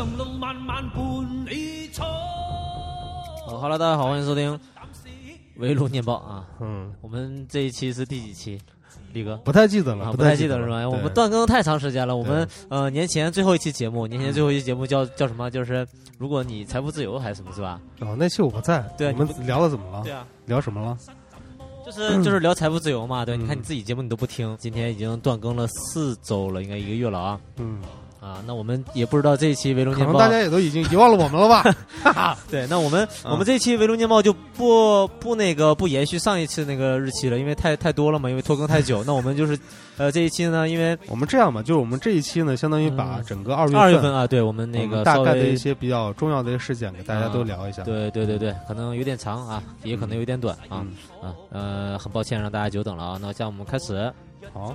长路漫漫伴你闯。好哈喽，大家好，欢迎收听围炉念报啊。嗯，我们这一期是第几期？李哥不太记得了，啊，不太太记得了是吧？我们断更太长时间了。我们呃年前最后一期节目，年前最后一期节目叫叫什么？就是如果你财富自由还是什么是吧？哦，那期我不在，对啊我们聊的怎么了？对啊，聊什么了？就是就是聊财富自由嘛。对，嗯你看你自己节目你都不听，今天已经断更了四周了，应该一个月了啊嗯，啊。那我们也不知道这一期围龙可念报能大家也都已经遗忘了我们了吧？对，那我们、啊我们这一期围炉念报就不不那个不延续上一次那个日期了，因为太太多了嘛，因为拖更太久。那我们就是呃这一期呢，因为我们这样吧，就是我们这一期呢，相当于把嗯整个二月二月份啊，对我们那我个们大概的微一些比较重要的一些事件给大家都聊一下。对对对对，可能有点长啊，也可能有点短啊、嗯，啊呃，很抱歉让大家久等了啊。那这样我们开始，好，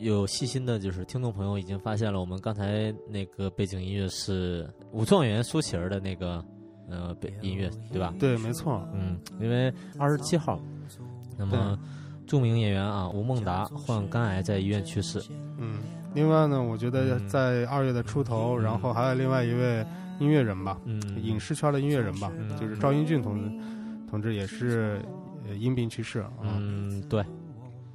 有细心的就是听众朋友已经发现了，我们刚才那个背景音乐是武状元苏乞儿的那个呃背音乐，对吧？对，没错，嗯，因为二十七号，那么著名演员啊吴孟达患肝癌在医院去世。嗯。另外呢，我觉得嗯在二月的出头，然后还有另外一位音乐人吧，嗯，影视圈的音乐人吧，嗯就是赵英俊同志，同志也是呃因病去世啊。嗯，对，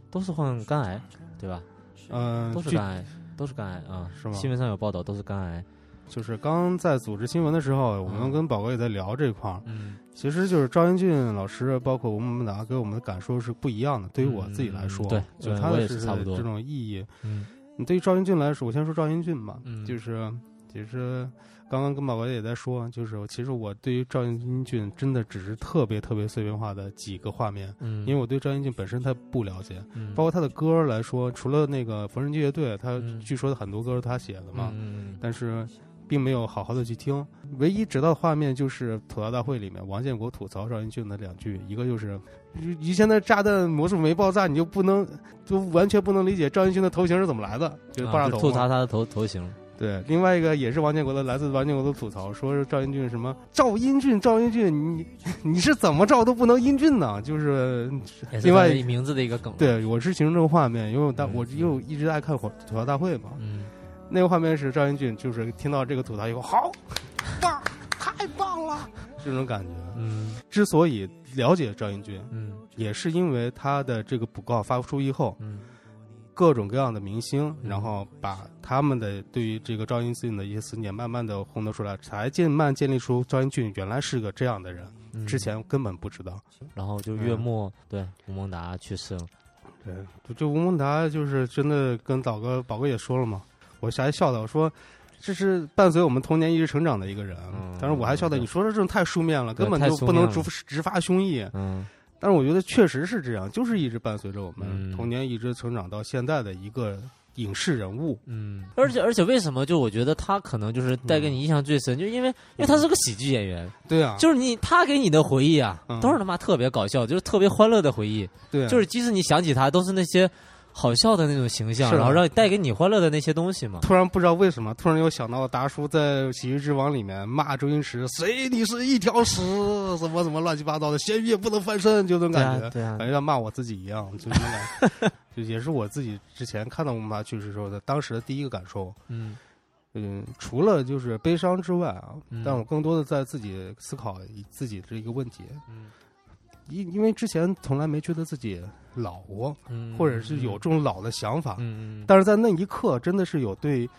都是患肝癌，对吧？嗯，具都是肝癌，都是肝癌啊，是吗新闻上有报道，都是肝癌。就是刚在组织新闻的时候，我们嗯跟宝哥也在聊这块儿。嗯其实就是赵英俊老师，包括吴孟达给我们的感受是不一样的。对于我自己来说，嗯对就是他的呃我也是差不多这种意义。嗯你对于赵英俊来说，我先说赵英俊吧，嗯就是其实刚刚跟宝哥也在说，就是其实我对于赵英俊真的只是特别特别碎片化的几个画面，嗯，因为我对赵英俊本身他不了解，嗯包括他的歌来说，除了那个缝纫机乐队，他嗯据说很多歌是他写的嘛，嗯但是并没有好好的去听。唯一知道的画面就是吐槽大会里面王建国吐槽赵英俊的两句，一个就是以前的炸弹魔术没爆炸，你就不能就完全不能理解赵英俊的头型是怎么来的，就是爆炸啊头嘛。吐槽他的头头型。对，另外一个也是王建国的，来自王建国的吐槽，说是赵英俊什么赵英俊，赵英俊，你 你是怎么照都不能英俊呢？就是另外名字的一个梗。，对我是形容这个画面，因为我大嗯我因为我一直爱看火吐槽大会嘛，嗯那个画面是赵英俊，就是听到这个吐槽以后，好棒，太棒了，这种感觉。嗯之所以了解赵英俊，嗯也是因为他的这个补告发出以后，嗯各种各样的明星，嗯然后把他们的对于这个赵英俊的一些思念，慢慢的烘托出来，才渐慢建立出赵英俊原来是个这样的人，嗯，之前根本不知道。然后就月末对吴孟达去世了。对，就就吴孟达就是真的跟宝哥宝哥也说了嘛，我还笑的我说。这是伴随我们童年一直成长的一个人，嗯但是我还笑的，对你说的这种太书面了，根本就不能直直发胸臆。嗯但是我觉得确实是这样，就是一直伴随着我们嗯。童年一直成长到现在的一个影视人物。嗯，而且而且为什么就我觉得他可能就是带给你印象最深，就因为因为他是个喜剧演员，对啊，就是你他给你的回忆啊，嗯。都是他妈特别搞笑，就是特别欢乐的回忆，对啊，就是即使你想起他，都是那些好笑的那种形象，是然后让带给你欢乐的那些东西嘛。突然不知道为什么，突然又想到了达叔在《喜剧之王》里面骂周星驰：“谁你是一条屎，什么什么乱七八糟的，咸鱼也不能翻身。”就这种感觉，啊，对啊。感，觉像骂我自己一样，就那种感觉，就也是我自己之前看到我妈去世时候的当时的第一个感受。嗯。嗯，除了就是悲伤之外啊，嗯。但我更多的在自己思考自己这一个问题，嗯因因为之前从来没觉得自己老过，嗯，或者是有这种老的想法，但是在那一刻真的是有对，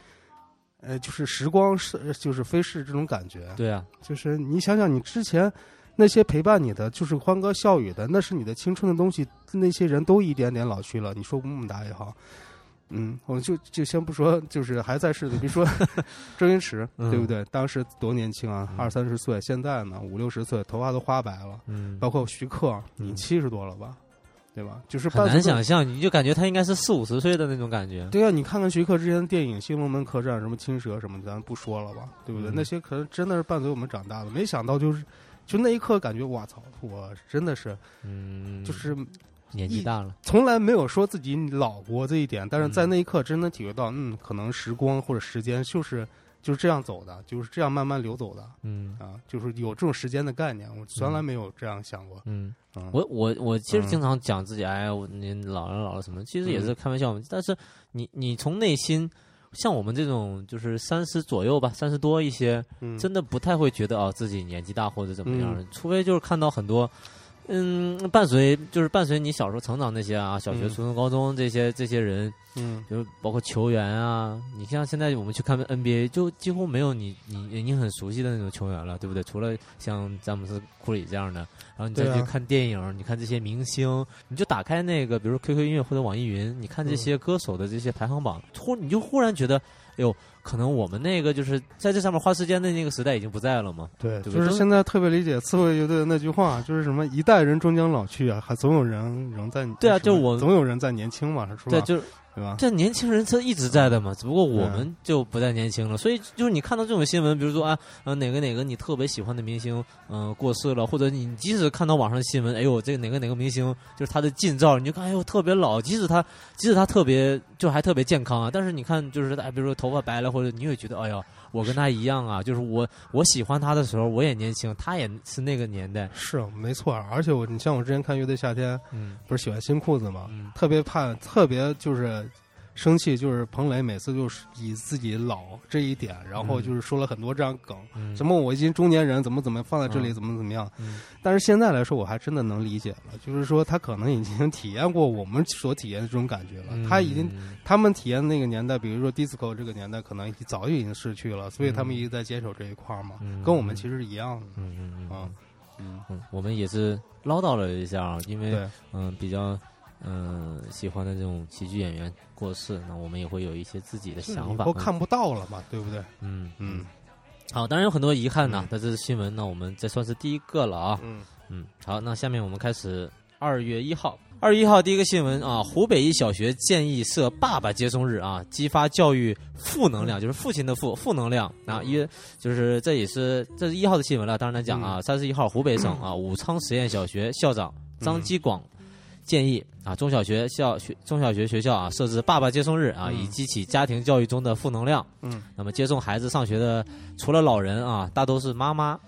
呃，就是时光是就是飞逝这种感觉，对啊，就是你想想你之前那些陪伴你的，就是欢歌笑语的，那是你的青春的东西，那些人都一点点老去了。你说吴孟达也好，嗯，我就就先不说，就是还在世的，比如说 周星驰，嗯对不对？当时多年轻啊，嗯二三十岁，现在呢五六十岁，头发都花白了。嗯，包括徐克，你嗯七十多了吧？对吧？就是很难想象，你就感觉他应该是四五十岁的那种感觉。对啊，你看看徐克之前的电影《新龙门客栈》什么青蛇什么的，咱不说了吧，对不对？嗯那些可能真的是伴随我们长大的，没想到就是，就那一刻感觉，哇操，我真的是嗯，就是年纪大了，从来没有说自己老过这一点，但是在嗯那一刻真的体会到，嗯，可能时光或者时间就是就是这样走的，就是这样慢慢流走的嗯啊，就是有这种时间的概念，我从来没有这样想过。嗯。嗯，我我我其实嗯经常讲自己，哎，我你老了老了什么，其实也是嗯开玩笑嘛。但是你你从内心，像我们这种就是三十左右吧，三十多一些，嗯真的不太会觉得哦自己年纪大或者怎么样，嗯除非就是看到很多。嗯，伴随就是伴随你小时候成长那些啊，小学、嗯初中、高中这些这些人，嗯就是包括球员啊，你像现在我们去看 NBA，就几乎没有你你你很熟悉的那种球员了，对不对？除了像詹姆斯、库里这样的，然后你再去看电影，你看这些明星，你就打开那个，比如 QQ 音乐或者网易云，你看这些歌手的这些排行榜，突你就忽然觉得，哎呦，可能我们那个就是在这上面花时间的那个时代已经不在了嘛。对，对就是现在特别理解刺猬乐队的那句话，就是什么“一代人终将老去啊，还总有人仍在”。对啊就我总有人在年轻嘛，是吧？对，就是对吧？这年轻人他一直在的嘛，只不过我们就不再年轻了。所以就是你看到这种新闻，比如说啊，呃，哪个哪个你特别喜欢的明星，嗯、过世了，或者你即使看到网上新闻，哎呦，这个哪个哪个明星就是他的近照，你就看，哎呦，特别老，即使他即使他特别就还特别健康啊，但是你看就是哎，比如说头发白了，或者你也觉得，哎呦，我跟他一样啊，就是我我喜欢他的时候，我也年轻，他也是那个年代，是没错，而且我你像我之前看乐队夏天，嗯。不是喜欢新裤子嘛，嗯。特别怕，特别就是生气，就是彭磊每次就是以自己老这一点，然后嗯。就是说了很多这样梗，嗯，什么我已经中年人，怎么怎么放在这里，嗯。怎么怎么样。嗯。但是现在来说，我还真的能理解了，就是说他可能已经 体验过我们所体验的这种感觉了，嗯。他已经。他们体验的那个年代，比如说 disco 这个年代，可能早就已经逝去了，所以他们一直在坚守这一块儿嘛，嗯跟我们其实是一样的。嗯嗯嗯我们也是唠叨了一下啊，因为，嗯，比较嗯喜欢的这种喜剧演员过世，那我们也会有一些自己的想法。都看不到了嘛，对不对？嗯嗯好，当然有很多遗憾呐嗯，这是新闻那，我们这算是第一个了啊。嗯嗯，好，那下面我们开始二月一号。二月一号第一个新闻啊，湖北一小学建议设爸爸接送日啊，激发教育负能量，就是父亲的负负能量啊，一就是这也是这是一号的新闻了。当然来讲啊，三十一号湖北省啊武昌实验小学校长张基广建议啊中小学校学中小学学校啊设置爸爸接送日啊，嗯以激起家庭教育中的负能量。嗯那么接送孩子上学的除了老人啊，大都是妈妈。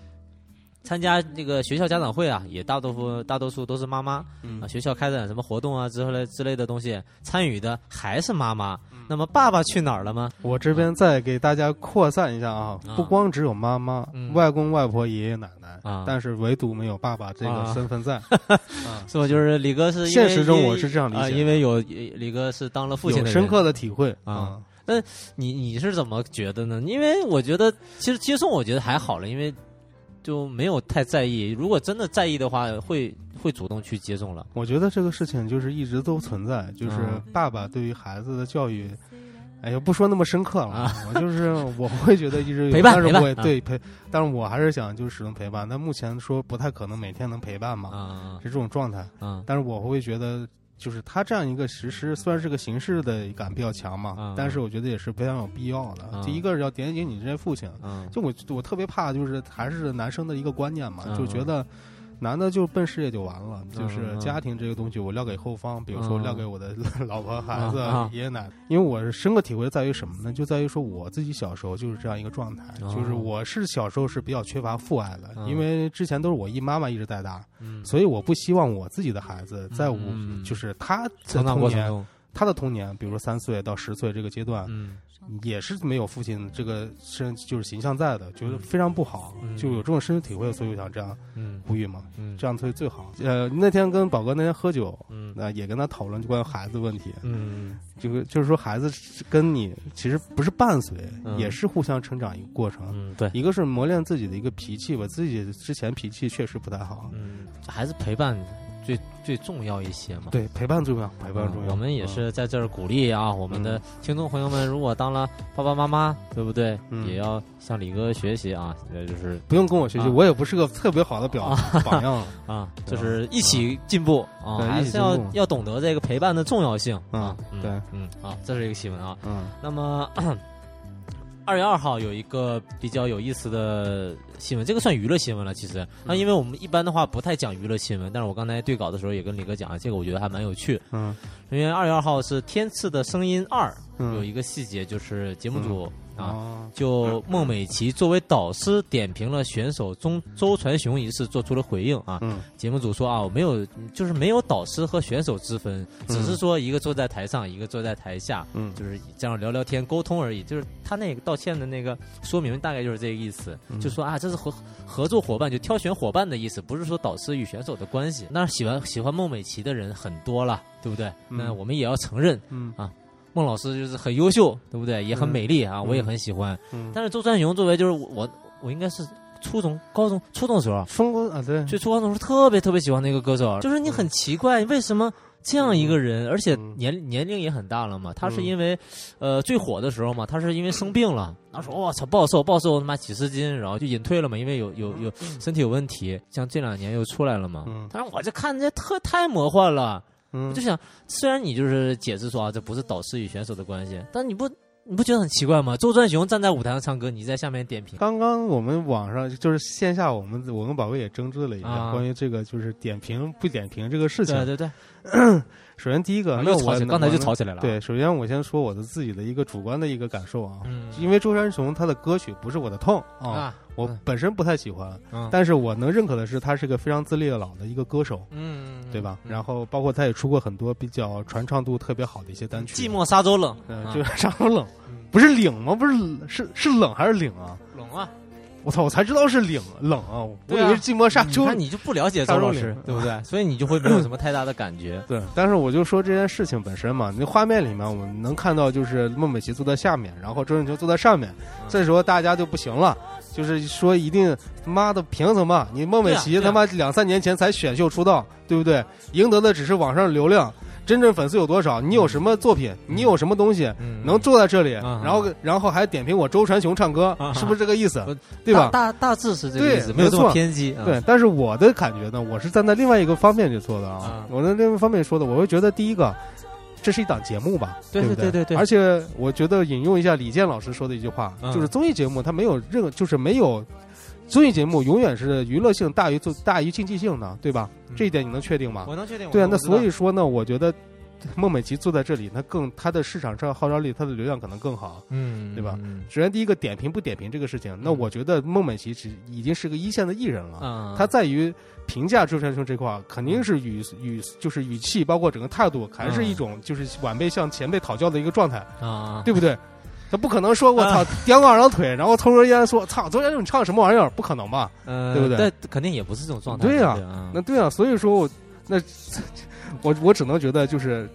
参加这个学校家长会啊，也大多数大多数都是妈妈嗯啊。学校开展什么活动啊之类之类的东西，参与的还是妈妈。嗯那么爸爸去哪儿了吗？我这边再给大家扩散一下啊，啊不光只有妈妈、嗯外公、外婆、爷爷奶奶啊但是唯独没有爸爸这个啊身份在。是 吧？就是李哥是现实中我是这样理解因为有李哥是当了父亲的有深刻的体会啊。你你是怎么觉得呢？因为我觉得其实接送我觉得还好了，因为就没有太在意。如果真的在意的话，会会主动去接送了。我觉得这个事情就是一直都存在，就是嗯爸爸对于孩子的教育。哎呀，不说那么深刻了，啊我就是我会觉得一直有陪伴但是我也对陪，但是我还是想就是始终陪伴。但目前说不太可能每天能陪伴嘛，啊是这种状态。啊但是我会觉得，就是他这样一个实施，虽然是个形式的感比较强嘛，嗯但是我觉得也是非常有必要的。嗯第一个是要点醒你这些父亲，嗯就我我特别怕就是还是男生的一个观念嘛，嗯就觉得。男的就奔事业就完了，就是嗯家庭这个东西我撂给后方，比如说嗯。撂给我的 老婆、孩子嗯、爷爷奶奶。因为我是深刻体会在于什么呢？就在于说我自己小时候就是这样一个状态，哦。就是我是小时候是比较缺乏父爱的，嗯。因为之前都是我姨妈妈一直带大，嗯，所以我不希望我自己的孩子在我嗯就是他的童年，他的童年，比如说三岁到十岁这个阶段，嗯也是没有父亲这个身就是形象在的，觉得嗯非常不好，嗯就有这种深体会，所以我想这样嗯呼吁嘛，嗯这样会最好。呃，那天跟宝哥那天喝酒，嗯那、也跟他讨论关于孩子问题，嗯就是就是说孩子跟你其实不是伴随，嗯也是互相成长一个过程。嗯，对，一个是磨练自己的一个脾气吧，自己之前脾气确实不太好，嗯，孩子陪伴最最重要一些嘛。对，陪伴重要，陪伴重要。嗯我们也嗯是在这儿鼓励啊，我们的听众朋友们，如果当了爸爸妈妈，对不对？嗯也要向李哥学习啊，呃，就是不用跟我学习，啊我也不是个特别好的表榜样。啊，就是一起进步啊，对还是要要懂得这个陪伴的重要性啊嗯。对，嗯好，这是一个新闻啊。嗯那么二月二号有一个比较有意思的新闻，这个算娱乐新闻了。其实，那因为我们一般的话不太讲娱乐新闻，但是我刚才对稿的时候也跟李哥讲了，这个我觉得还蛮有趣。嗯因为二月二号是《天赐的声音二》，嗯，有一个细节就是节目组啊。啊，就孟美岐作为导师点评了选手中周传雄一事，做出了回应啊。嗯节目组说啊，我没有，就是没有导师和选手之分，只是说一个坐在台上，一个坐在台下，嗯就是这样聊聊天沟通而已。就是他那个道歉的那个说明大概就是这个意思，嗯就说啊，这是合合作伙伴，就挑选伙伴的意思，不是说导师与选手的关系。那喜欢喜欢孟美岐的人很多了，对不对？嗯那我们也要承认，嗯孟老师就是很优秀，对不对？也很嗯美丽啊，嗯我也很喜欢。嗯，但是周传雄作为就是我我应该是初中、高中、初中的时候啊，风光啊，对，就初高中时候特别特别喜欢的一个歌手，就是你很奇怪为什么。这样一个人，而且嗯年年龄也很大了嘛。他是嗯因为，呃，最火的时候嘛，他是因为生病了。他说：“我操，暴瘦，暴瘦他妈几十斤，然后就隐退了嘛，因为有有有身体有问题。像这两年又出来了嘛。嗯但是我就看这特太魔幻了，嗯我就想，虽然你就是解释说啊，这不是导师与选手的关系，但你不你不觉得很奇怪吗？周传雄站在舞台上唱歌，你在下面点评，刚刚我们网上就是线下，我们我跟宝贝也争执了一下、啊关于这个就是点评不点评这个事情。对对对，首先第一个，刚才就吵起来了啊。对，首先我先说我的自己的一个主观的一个感受啊，嗯因为周传雄他的歌曲不是我的痛啊，啊，我嗯本身不太喜欢，嗯但是我能认可的是他是个非常自立的老的一个歌手。嗯，对吧？嗯然后包括他也出过很多比较传唱度特别好的一些单曲。寂寞沙洲冷，嗯，啊就是沙洲冷，嗯不是领吗？不是是是冷还是领啊？冷啊，我操！我才知道是领冷啊！我以为是寂寞沙洲。你看你就不了解周老师，对不对？所以你就会没有什么太大的感觉。对，但是我就说这件事情本身嘛，那画面里面我们能看到就是孟美岐坐在下面，然后周润球坐在上面，这时候大家就不行了，就是说一定他妈的凭什么？你孟美岐他妈两三年前才选秀出道，对不对？赢得的只是网上流量，真正粉丝有多少？你有什么作品？你有什么东西？嗯能坐在这里，嗯然后然后还点评我周传雄唱歌，嗯是不是这个意思？对吧？大大大致是这个意思，没有这么偏激。啊对，，但是我的感觉呢，我是站在另外一个方面去做的啊啊。我在另外一方面说的，我会觉得第一个，这是一档节目吧，对不对对对对而且我觉得引用一下李健老师说的一句话，嗯就是综艺节目它没有任何，就是没有综艺节目永远是娱乐性大于做大于竞技性的，对吧？嗯这一点你能确定吗？我能确定。对啊，那所以说呢，我觉得孟美岐坐在这里，那更她的市场上号召力，她的流量可能更好。嗯，对吧嗯首先第一个点评不点评这个事情，那嗯我觉得孟美岐只已经是个一线的艺人了。嗯，他在于评价周传雄这块，肯定是语语就是语气，包括整个态度，还是一种就是晚辈向前辈讨教的一个状态，啊，对不对？他不可能说我操，掂个二郎腿，然后抽根烟说操，周杰伦你唱什么玩意儿？不可能吧？呃对不对但肯定也不是这种状态。对呀啊那对啊，所以说我那 我我只能觉得就是。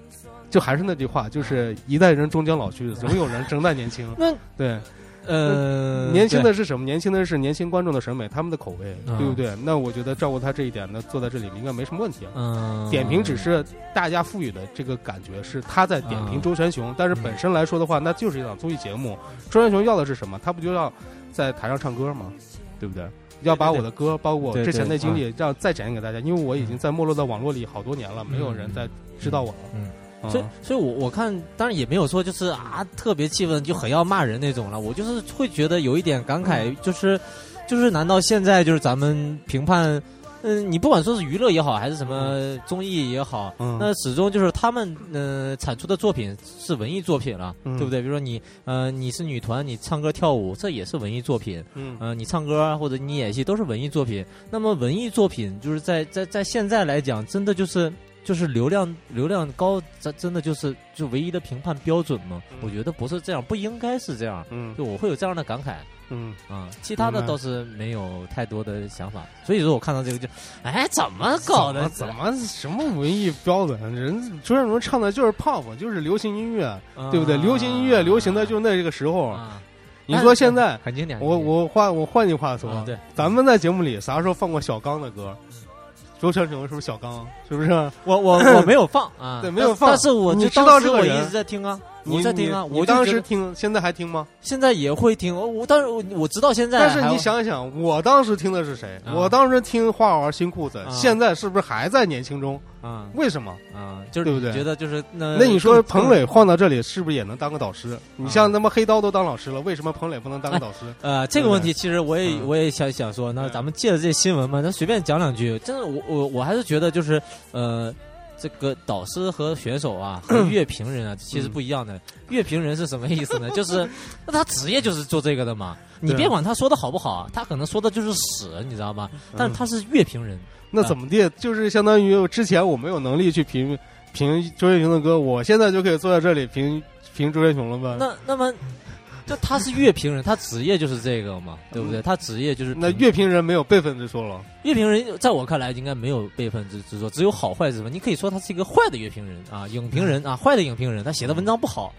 就还是那句话，就是一代人终将老去，总有人正在年轻。那对，呃，年轻的是什么？年轻的是年轻观众的审美，他们的口味，嗯对不对？那我觉得照顾他这一点呢，坐在这里应该没什么问题。嗯，点评只是大家赋予的这个感觉是他在点评嗯周传雄，但是本身来说的话，那就是一档综艺节目。周传雄要的是什么？他不就要在台上唱歌吗？对不对？要把我的歌，包括我之前的经历，让再展现给大家，因为我已经在没落的网络里好多年了，没有人再知道我了。嗯嗯所以，所以我我看，当然也没有说就是啊特别气愤，就很要骂人那种了。我就是会觉得有一点感慨，就是就是难道现在就是咱们评判，嗯，你不管说是娱乐也好，还是什么综艺也好，嗯那始终就是他们呃产出的作品是文艺作品了，嗯对不对？比如说你呃你是女团，你唱歌跳舞，这也是文艺作品。嗯呃，你唱歌啊或者你演戏都是文艺作品。那么文艺作品就是在在在现在来讲，真的就是就是流量流量高，真真的就是就唯一的评判标准吗？嗯我觉得不是这样，不应该是这样。嗯就我会有这样的感慨嗯，啊、其他的倒是没有太多的想法。所以说我看到这个就，哎，怎么搞的？怎么什么文艺标准？人周杰伦唱的就是 pop，就是流行音乐，啊对不对？流行音乐流行的就那这个时候。啊，你说现在，很经典。我我换我换句话说，啊对，咱们在节目里啥时候放过小刚的歌？周传雄是不是小刚？是不是？我我我没有放啊，对没有放但是我就知道当时我一这个人直在听啊，你我在听啊，你你当我就觉得时听，现在还听吗？现在也会听，我我但是我我直到现在，但是你想一想，我当时听的是谁？啊我当时听花儿新裤子，啊现在是不是还在年轻中？啊为什么？啊，就是对不对觉得就是那那你说彭磊换到这里是不是也能当个导师？你像啊他妈黑刀都当老师了，为什么彭磊不能当个导师？呃，这个问题其实我也嗯我也想想说，那咱们借着这新闻嘛，咱随便讲两句。真的，我我我还是觉得就是呃，这个导师和选手啊，和乐评人啊，其实不一样的。乐评人是什么意思呢？就是那他职业就是做这个的嘛。你别管他说的好不好，他可能说的就是屎，你知道吗？但是他是乐评人，那怎么地？就是相当于之前我没有能力去评评周杰伦的歌，我现在就可以坐在这里评评周杰伦了吧？那那么。就他是乐评人，他职业就是这个嘛，对不对？他职业就是那乐评人没有辈分之说了。乐评人在我看来应该没有辈分之之说，只有好坏之分。你可以说他是一个坏的乐评人啊，影评人啊，坏的影评人，他写的文章不好，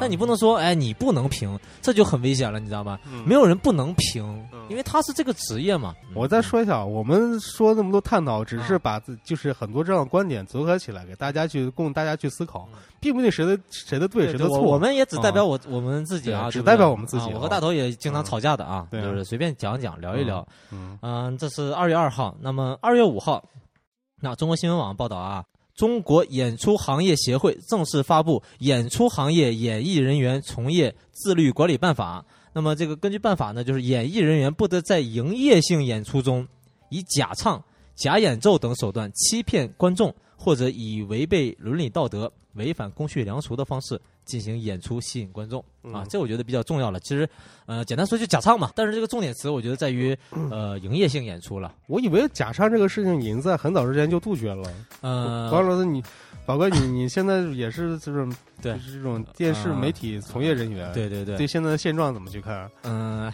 那你不能说哎你不能评，这就很危险了，你知道吗？嗯没有人不能评嗯，因为他是这个职业嘛。我再说一下，我们说那么多探讨，只是把自就是很多这样的观点组合起来，给大家去供大家去思考，并不一定谁的谁的对，谁的错。我我们也只代表我我们自己啊，对只代表我们自己啊我啊和大头也经常吵架的啊，就是随便讲讲聊一聊。嗯嗯，这是二月二号。那么二月五号，那中国新闻网报道啊，中国演出行业协会正式发布《演出行业演艺人员从业自律管理办法》。那么这个根据办法呢，就是演艺人员不得在营业性演出中以假唱、假演奏等手段欺骗观众，或者以违背伦理道德、违反公序良俗的方式进行演出吸引观众啊嗯。这我觉得比较重要了。其实，呃，简单说就假唱嘛。但是这个重点词，我觉得在于呃营业性演出了。我以为假唱这个事情已经在很早之前就杜绝了。呃，王老师，你宝哥，你你现在也是这种对就是这种电视啊媒体从业人员，对对对，对现在的现状怎么去看？嗯、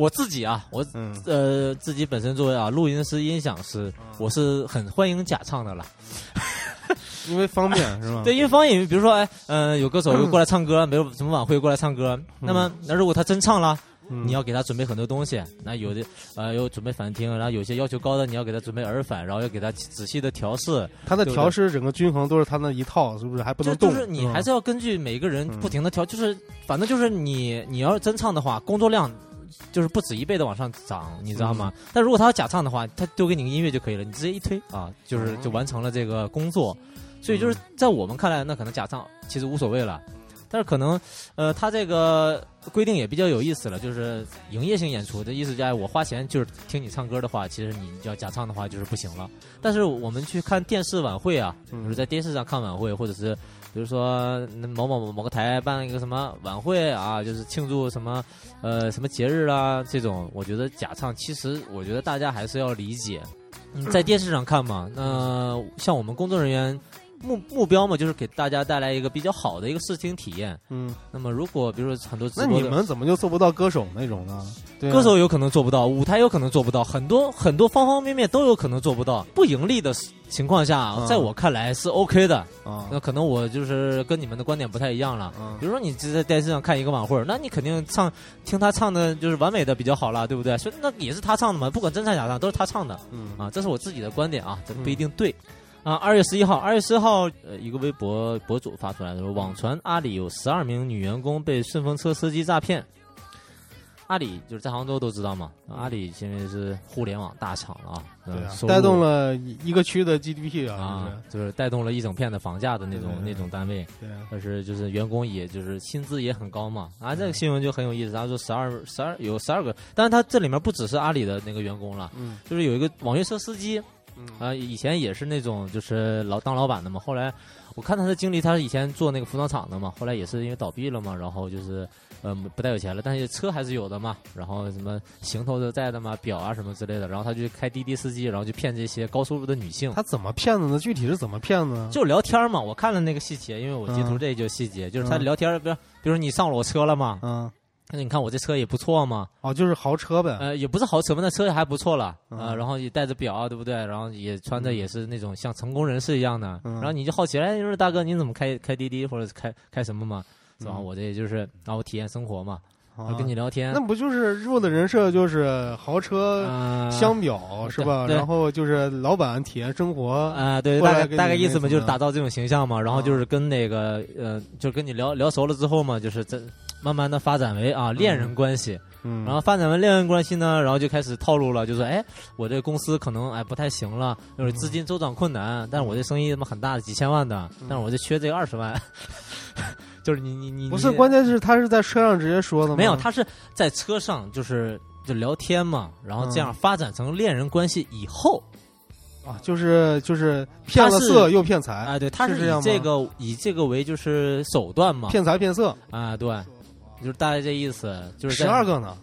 我自己啊，我嗯，呃自己本身作为啊录音师、音响师，我是很欢迎假唱的了。因为方便是吗？对，因为方便，比如说，哎，呃，有歌手又过来唱歌，没有什么晚会过来唱歌，那么那如果他真唱了，嗯你要给他准备很多东西。那有的呃有准备反听，然后有些要求高的，你要给他准备耳返，然后要给他仔细的调试。他的调试整个均衡都是他那一套，是不是还不能动？就是你还是要根据每个人嗯不停的调，就是反正就是你你要真唱的话，工作量就是不止一倍的往上涨，你知道吗？嗯但如果他要假唱的话，他丢给你个音乐就可以了，你直接一推啊，就是嗯就完成了这个工作。所以就是在我们看来，那可能假唱其实无所谓了。但是可能，呃，他这个规定也比较有意思了，就是营业性演出的意思，就是我花钱就是听你唱歌的话，其实你要假唱的话就是不行了。但是我们去看电视晚会啊，就是在电视上看晚会，或者是比如说某某某个台办了一个什么晚会啊，就是庆祝什么呃什么节日啦，这种我觉得假唱，其实我觉得大家还是要理解。嗯，在电视上看嘛，那、像我们工作人员目目标嘛，就是给大家带来一个比较好的一个视听体验。嗯，那么如果比如说很多那你们怎么就做不到歌手那种呢？对啊歌手有可能做不到，舞台有可能做不到，很多很多方方面面都有可能做不到。不盈利的情况下，嗯在我看来是 OK 的。啊，那可能我就是跟你们的观点不太一样了。嗯比如说你就在电视上看一个晚会，那你肯定唱听他唱的就是完美的比较好了，对不对？所以那也是他唱的嘛，不管真唱假唱都是他唱的嗯啊，这是我自己的观点啊，这不一定对。啊，二月十一号，二月十号，呃，一个微博博主发出来的说，网传阿里有十二名女员工被顺风车司机诈骗。阿里就是在杭州都知道嘛，阿里现在是互联网大厂了啊，对啊，带动了一一个区的 GDP 啊，啊，就是带动了一整片的房价的那种那种单位。但是就是员工也就是薪资也很高嘛，啊，这个新闻就很有意思。他说十二十二有十二个，但是他这里面不只是阿里的那个员工了，嗯就是有一个网约车司机嗯啊，以前也是那种就是老当老板的嘛，后来我看他的经历，他是以前做那个服装厂的嘛，后来也是因为倒闭了嘛，然后就是呃不太有钱了，但是车还是有的嘛，然后什么行头都在的嘛，表啊什么之类的，然后他就开滴滴司机，然后就骗这些高收入的女性。他怎么骗的呢？具体是怎么骗呢？就聊天嘛，我看了那个细节，因为我截图这就细节，就是他嗯聊天，比如比如你上了我车了嘛，嗯，那你看我这车也不错嘛，哦，就是豪车呗。呃，也不是豪车吧，那车也还不错了，啊呃，然后也带着表啊，对不对？然后也穿的也是那种像成功人士一样的，嗯然后你就好奇，哎，你说大哥你怎么开开滴滴或者开开什么嘛？是吧？嗯我这也就是然后体验生活嘛。啊跟你聊天那，不就是入的人设就是豪车、啊香表是吧？然后就是老板体验生活，啊，对，大概大概意思嘛，就是打造这种形象嘛，然后啊就是跟那个呃，就是跟你聊聊熟了之后嘛，就是这慢慢的发展为啊恋人关系，嗯，然后发展为恋人关系呢，然后就开始套路了，就说哎，我这公司可能哎不太行了，就是资金周转困难，但是我这生意他妈很大的几千万的，但是我就缺这个二十万，就是你你你不是，关键是他是在车上直接说的吗？没有，他是在车上就是就聊天嘛，然后这样发展成恋人关系以后，啊，就是就是骗了色又骗财，啊，对，他是以这个以这个为就是手段嘛，骗财骗色，啊，对，就是大概这意思，就是十在二个呢，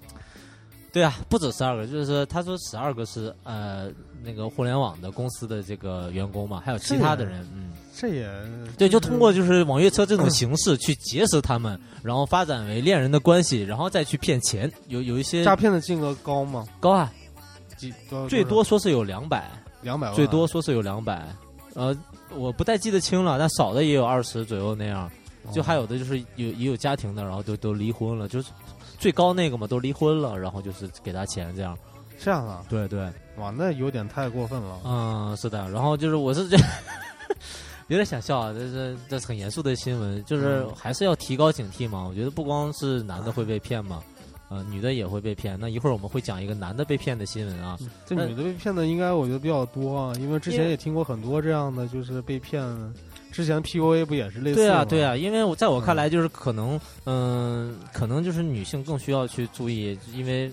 对啊，不止十二个，就是他说十二个是呃那个互联网的公司的这个员工嘛，还有其他的人，嗯，这也对，就通过就是网约车这种形式去结识他们，然后发展为恋人的关系，然后再去骗钱，有有一些诈骗的金额高吗？高啊，几多最多说是有两百，两百万，最多说是有两百，呃，我不太记得清了，但少的也有二十左右那样，就还有的就是有也有家庭的，然后都都离婚了，就是最高那个嘛都离婚了，然后就是给他钱这样，这样啊，对对。哇，那有点太过分了。嗯，是的，然后就是我是这 有点想笑啊，这是这是很严肃的新闻，就是嗯还是要提高警惕嘛。我觉得不光是男的会被骗嘛，呃，女的也会被骗。那一会儿我们会讲一个男的被骗的新闻啊，这女的被骗的应该我觉得比较多啊，因为之前也听过很多这样的，就是被骗。之前 PUA 不也是类似对啊，对啊，因为我在我看来就是可能，嗯、可能就是女性更需要去注意，因为。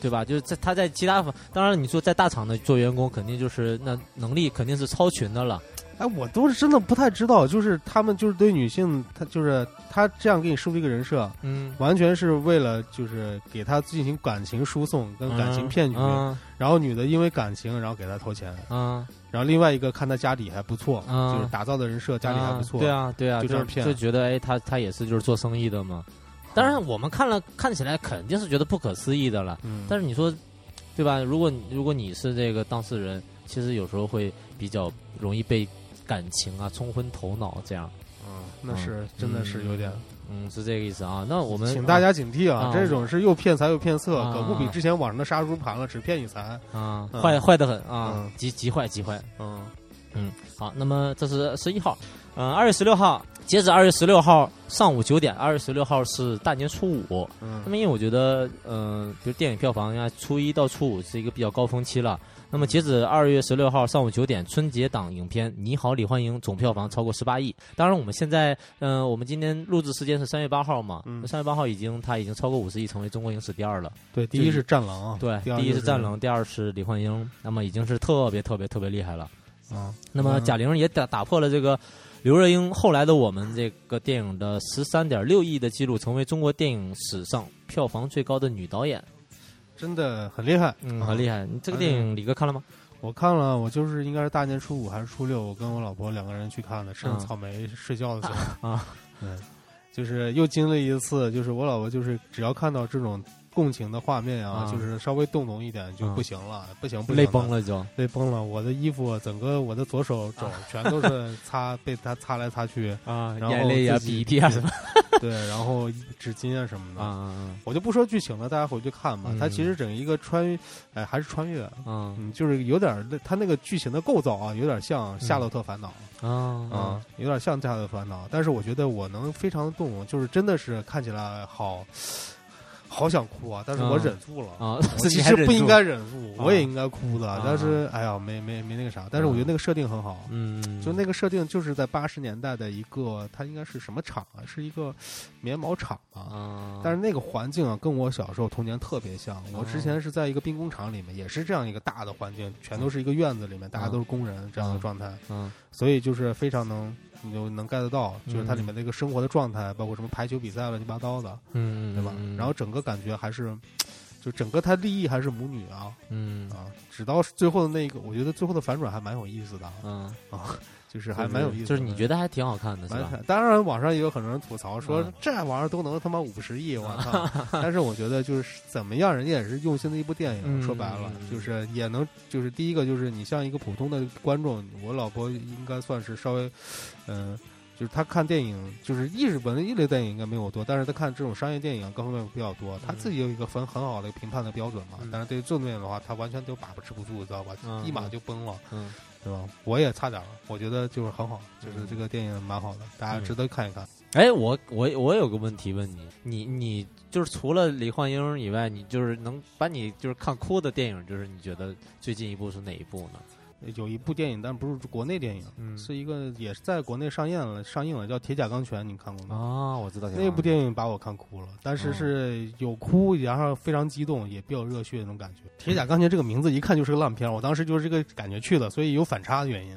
对吧？就是在他在其他方，当然你说在大厂的做员工，肯定就是那能力肯定是超群的了。哎，我都是真的不太知道，就是他们就是对女性，他就是他这样给你树立一个人设，嗯，完全是为了就是给他进行感情输送跟感情骗局，嗯然后女的因为感情然后给他投钱，嗯然后另外一个看他家底还不错，嗯就是打造的人设家里还不错，啊对，啊，对啊，就就这样骗就觉得哎，他他也是就是做生意的嘛。当然，我们看了看起来肯定是觉得不可思议的了。嗯，但是你说，对吧？如果如果你是这个当事人，其实有时候会比较容易被感情啊冲昏头脑，这样。嗯，那是真的是有点，嗯，是这个意思啊。那我们请大家警惕啊，啊这种是又骗财又骗色，啊可不比之前网上的杀猪盘了，只骗你财，啊，嗯坏坏的很啊嗯，极极坏极坏。嗯嗯，好，那么这是十一号，嗯、二月十六号，截止二月十六号上午九点，二月十六号是大年初五。那嗯么因为我觉得，嗯、比如电影票房呀，初一到初五是一个比较高峰期了。那么截止二月十六号上午九点，春节档影片《你好，李焕英》总票房超过十八亿。当然，我们现在，嗯、我们今天录制时间是三月八号嘛，嗯三月八号已经它已经超过五十亿，成为中国影史第二了。对，第一是战狼啊，对，第二就是战狼，第二是李焕英，那么已经是特别特别特别厉害了。啊，那么嗯贾玲也打打破了这个刘若英后来的我们这个电影的十三点六亿的记录，成为中国电影史上票房最高的女导演。真的很厉害，嗯，啊很厉害。你这个电影李哥看了吗？我看了，我就是应该是大年初五还是初六，我跟我老婆两个人去看的，吃着嗯草莓睡觉的时候。啊，嗯，就是又经历一次，就是我老婆就是只要看到这种共情的画面啊，啊就是稍微动容一点就啊不行了，不行不行，泪崩，了就。泪崩了。我的衣服整个我的左手肘全都是擦被他擦来擦去，啊然后眼泪呀、自己鼻涕啊什么对，然后纸巾啊什么的。啊我就不说剧情了，大家回去看吧。嗯它其实整一个穿越，哎，还是穿越，啊嗯，就是有点儿，它那个剧情的构造啊，有点像《夏洛特烦恼》啊啊，有点像《夏洛特烦恼》，但是我觉得我能非常动容，就是真的是看起来好，好想哭啊，但是我啊忍住了。啊！我 是其实不应该忍住，啊我也应该哭的啊，但是哎呀，没没没那个啥，但是我觉得那个设定很好，嗯，就那个设定就是在八十年代的一个，它应该是什么厂啊？是一个棉毛厂啊。啊，但是那个环境啊，跟我小时候童年特别像。我之哦前是在一个兵工厂里面，也是这样一个大的环境，全都是一个院子里面，大家都是工人这样的状态，嗯所以就是非常能你就能 get 得到，就是它嗯里面那个生活的状态，包括什么排球比赛乱七八糟的，嗯，对吧？然后整个感觉还是，就整个它立意还是母女啊。嗯。啊，直到最后的那个，我觉得最后的反转还蛮有意思的嗯，啊，就是还蛮有意思的，就是你觉得还挺好看的是吧？当然网上也有很多人吐槽说、嗯这玩意儿都能他妈五十亿，我 操！但是我觉得就是怎么样，人家也是用心的一部电影。嗯说白了嗯，就是也能，就是第一个就是你像一个普通的观众，我老婆应该算是稍微，嗯、就是他看电影，就是艺术文艺类电影应该没有多，但是他看这种商业电影各方面比较多，他自己有一个很很好的评判的标准嘛。嗯但是对于正面的话，他完全就把持不住，知道吧？嗯一马就崩了，嗯对吧？我也差点了，我觉得就是很好，就是这个电影蛮好的，大家嗯值得看一看。哎，我我我有个问题问你，你你就是除了李焕英以外，你就是能把你就是看哭的电影，就是你觉得最近一部是哪一部呢？有一部电影，但不是国内电影，嗯是一个也是在国内上映了，上映了，叫《铁甲钢拳》，你看过吗？啊，我知道那部电影把我看哭了，但是是有哭，然后非常激动，也比较热血那种感觉。《铁甲钢拳》这个名字一看就是个烂片，我当时就是这个感觉去的，所以有反差的原因。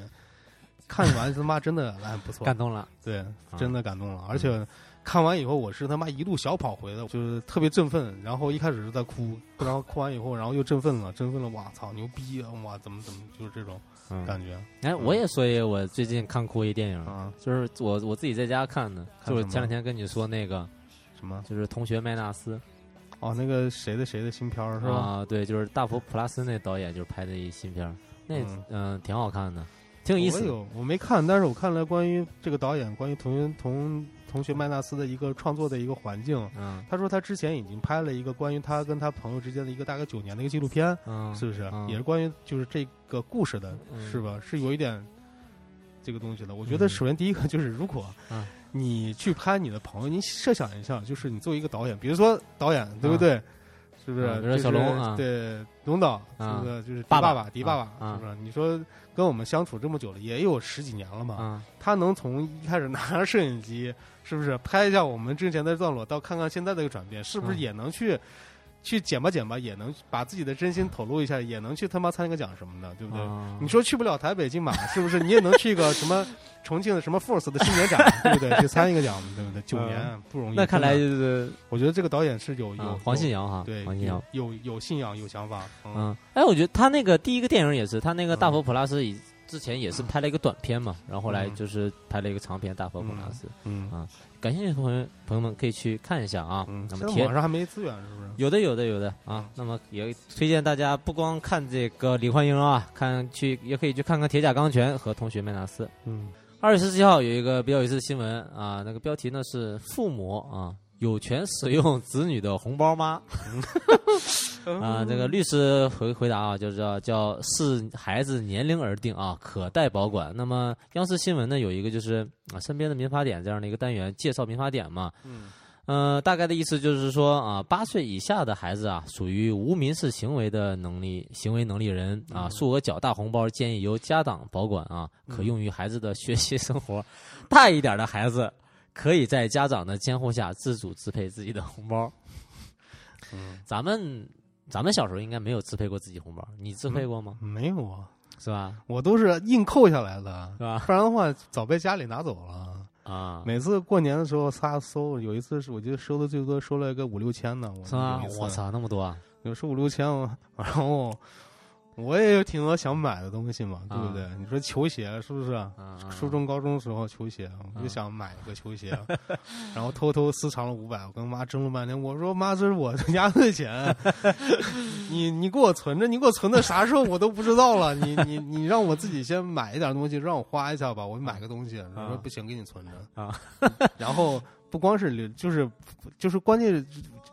看完他妈真的哎不错，感动了。对，啊真的感动了，而且看完以后我是他妈一路小跑回的，就是特别振奋。然后一开始是在哭，然后哭完以后，然后又振奋了，振奋了，哇操，牛逼啊！哇，怎么怎么就是这种嗯，感觉哎，我也说一个，我最近看哭一电影，啊？就是我我自己在家看的，就是前两天跟你说那个，什么？就是同学麦纳斯哦，那个谁的谁的新片儿是吧？啊，对，就是大佛普拉斯那导演就是拍的一新片儿，那嗯嗯挺好看的，挺有意思的。我有，我没看，但是我看了关于这个导演，关于同同同学麦纳斯的一个创作的一个环境。嗯他说他之前已经拍了一个关于他跟他朋友之间的一个大概九年的一个纪录片，嗯，是不是？嗯也是关于就是这个故事的，嗯是吧？是有一点这个东西的。我觉得嗯首先第一个就是，如果嗯你去拍你的朋友，你设想一下，就是你作为一个导演，比如说导演，对不对？是不是？嗯比如说就是小龙啊对，龙导，是啊不是？就是迪爸爸迪爸爸，啊是不是？你说跟我们相处这么久了，也有十几年了嘛？嗯他能从一开始拿着摄影机，是不是拍一下我们之前的段落，到看看现在的一个转变，是不是嗯也能去、去剪吧剪吧，也能把自己的真心透露一下，也能去他妈参个奖什么的，对不对？啊你说去不了台北金马，是不是你也能去一个什么重庆的什么 Force 的新年展，对不对？去参一个奖，对不对？九年不容易。嗯那看来就是我觉得这个导演是有有、啊黄信阳，哈，对，黄信阳有。有有信仰，有想法，嗯嗯，哎，我觉得他那个第一个电影也是，他那个大佛普拉斯以之前也是拍了一个短片嘛，然后后来嗯就是拍了一个长片《大佛普拉斯》。嗯啊感兴趣的朋友朋友们可以去看一下啊。嗯，那么网上还没资源，是不是？有的有的有的啊。那么也推荐大家不光看这个李焕英啊，看去也可以去看看《铁甲钢拳》和《同学麦纳斯》。嗯二月十七号有一个比较有意思的新闻啊，那个标题呢是“父母啊有权使用子女的红包吗？” 啊，这个律师回回答啊，就是叫叫视孩子年龄而定啊，可代保管。那么央视新闻呢有一个就是啊身边的民法典这样的一个单元，介绍民法典嘛。嗯呃，大概的意思就是说啊，八岁以下的孩子啊，属于无民事行为的能力行为能力人啊，嗯数额较大红包建议由家长保管啊，可嗯用于孩子的学习生活。大一点的孩子可以在家长的监护下自主支配自己的红包。嗯，咱们咱们小时候应该没有自费过自己红包，你自费过吗？没有啊，是吧？我都是硬扣下来的，是吧？不然的话早被家里拿走了。啊，每次过年的时候仨收，有一次是我记得收的最多，收了个五六千呢。我是吗有一？次我，操，那么多啊！有时候五六千，我然后我也有挺多想买的东西嘛，对不对？你说球鞋是不是？啊初中、高中的时候球鞋，我就想买一个球鞋，然后偷偷私藏了五百，我跟妈争了半天。我说妈，这是我的压岁钱，你你给我存着，你给我存到啥时候我都不知道了。你你你让我自己先买一点东西，让我花一下吧，我买个东西。我说不行，给你存着啊。然后不光是就是就是关键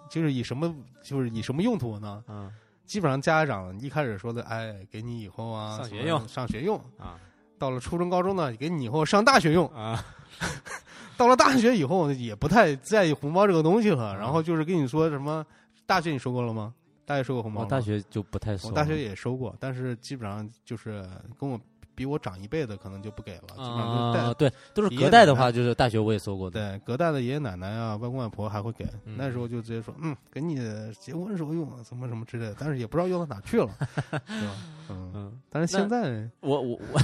就是以什么就是以什么用途呢？嗯基本上家长一开始说的，哎，给你以后啊上学用上学用。啊到了初中、高中呢，给你以后上大学用。啊 到了大学以后，也不太在意红包这个东西了。嗯然后就是跟你说什么，大学你收过了吗？大学收过红包吗？我大学就不太收。我大学也收过，但是基本上就是跟我比我长一辈的，可能就不给了。基本上就是啊，带对，都是隔代的话，就是大学我也收过的。对隔代的爷爷奶奶啊、外公外婆还会给。嗯那时候就直接说，嗯，给你结婚时候用，啊什么什么之类的。但是也不知道用到哪去了，对 吧？嗯。嗯，但是现在，我我我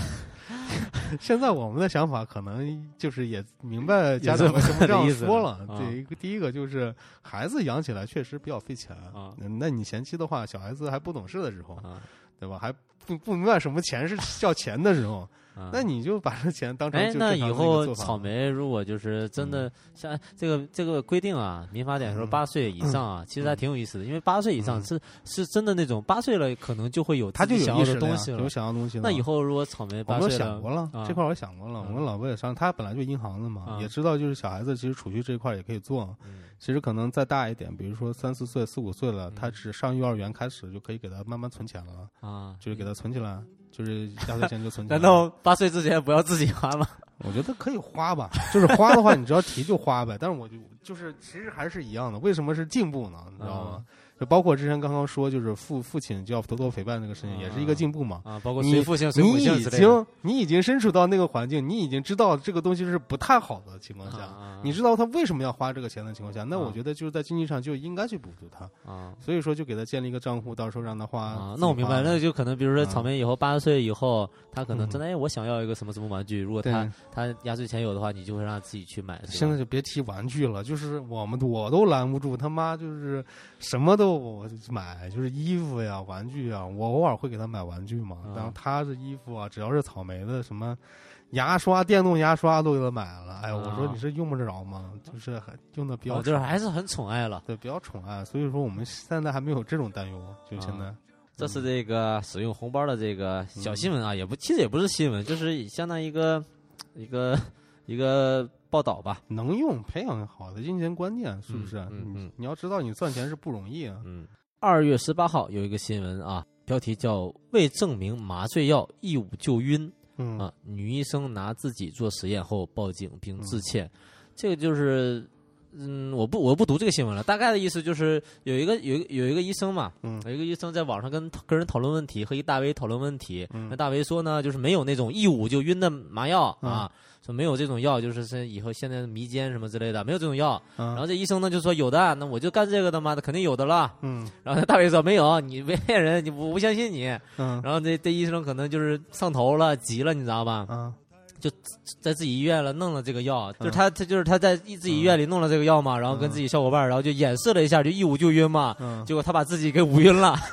现在我们的想法可能就是也明白家长为什么这样说了。啊对，一个第一个就是孩子养起来确实比较费钱啊嗯那你前期的话，小孩子还不懂事的时候，啊对吧？还不不明白什么钱是叫钱的时候，啊那你就把这钱当成哎，那以后草莓如果就是真的像这个这个规定啊，民法典说嗯八岁以上啊，其实还挺有意思的，因为八岁以上嗯是是真的那种八岁了，可能就会有他就想要有意识东西了有。想要东西了。那以后如果草莓我们都八岁了，想过了，啊这块我想过了。我嗯跟老婆也商量，他本来就银行的嘛，啊也知道就是小孩子其实储蓄这一块也可以做。嗯其实可能再大一点，比如说三四岁、四五岁了，嗯他只上幼儿园开始就可以给他慢慢存钱了，啊，就是给他存起来，就是压岁钱就存起来。难道八岁之前不要自己花吗？我觉得可以花吧，就是花的话，你只要提就花呗。但是我就就是其实还是一样的，为什么是进步呢？你知道吗？啊就包括之前刚刚说，就是父父亲就要多多陪伴那个事情，啊也是一个进步嘛。啊，包括你随父亲、随母你已。经你已经身处到那个环境，你已经知道这个东西是不太好的情况下，啊你知道他为什么要花这个钱的情况下，那啊我觉得就是在经济上就应该去补助他。啊所以说就给他建立一个账户，到时候让他花。啊，那我明白，那就可能比如说啊草莓以后八十岁以后，他可能嗯真的哎，我想要一个什么什么玩具，如果，他他压岁钱有的话，你就会让他自己去买。现在就别提玩具了，就是我们我都拦不住，他妈就是什么都买，就是衣服呀、玩具啊，我偶尔会给他买玩具嘛。啊然后他是衣服啊，只要是草莓的什么牙刷、电动牙刷都给他买了。哎，我说啊你是用不着吗？就是还用的比较哦，就是还是很宠爱了。对比较宠爱，所以说我们现在还没有这种担忧，就现在。这是这个使用红包的这个小新闻啊，也不其实也不是新闻，就是相当于一个一个一个报道吧。能用，培养好的金钱观念，是不是？嗯嗯嗯你你要知道，你赚钱是不容易啊。嗯，二月十八号有一个新闻啊，标题叫“为证明麻醉药一捂就晕”。嗯啊，女医生拿自己做实验后报警并致歉，这个就是，嗯，我不我不读这个新闻了，大概的意思就是有一个有一个有一个医生嘛，嗯有一个医生在网上跟跟人讨论问题，和一大 V 讨论问题，嗯那大 V 说呢，就是没有那种一捂就晕的麻药嗯啊。说没有这种药，就是是以后现在的迷奸什么之类的，没有这种药。然然后这医生呢就说有的，那我就干这个的嘛，那肯定有的了。嗯然后那大 V 说没有，你骗人，你我不相信你。嗯然后这这医生可能就是上头了，急了，你知道吧？啊在自己医院了弄了这个药，就是嗯。他他就是他在自己医院里弄了这个药嘛，然后跟自己小伙伴，然后就演示了一下，就一捂就晕嘛，嗯。结果他把自己给捂晕了。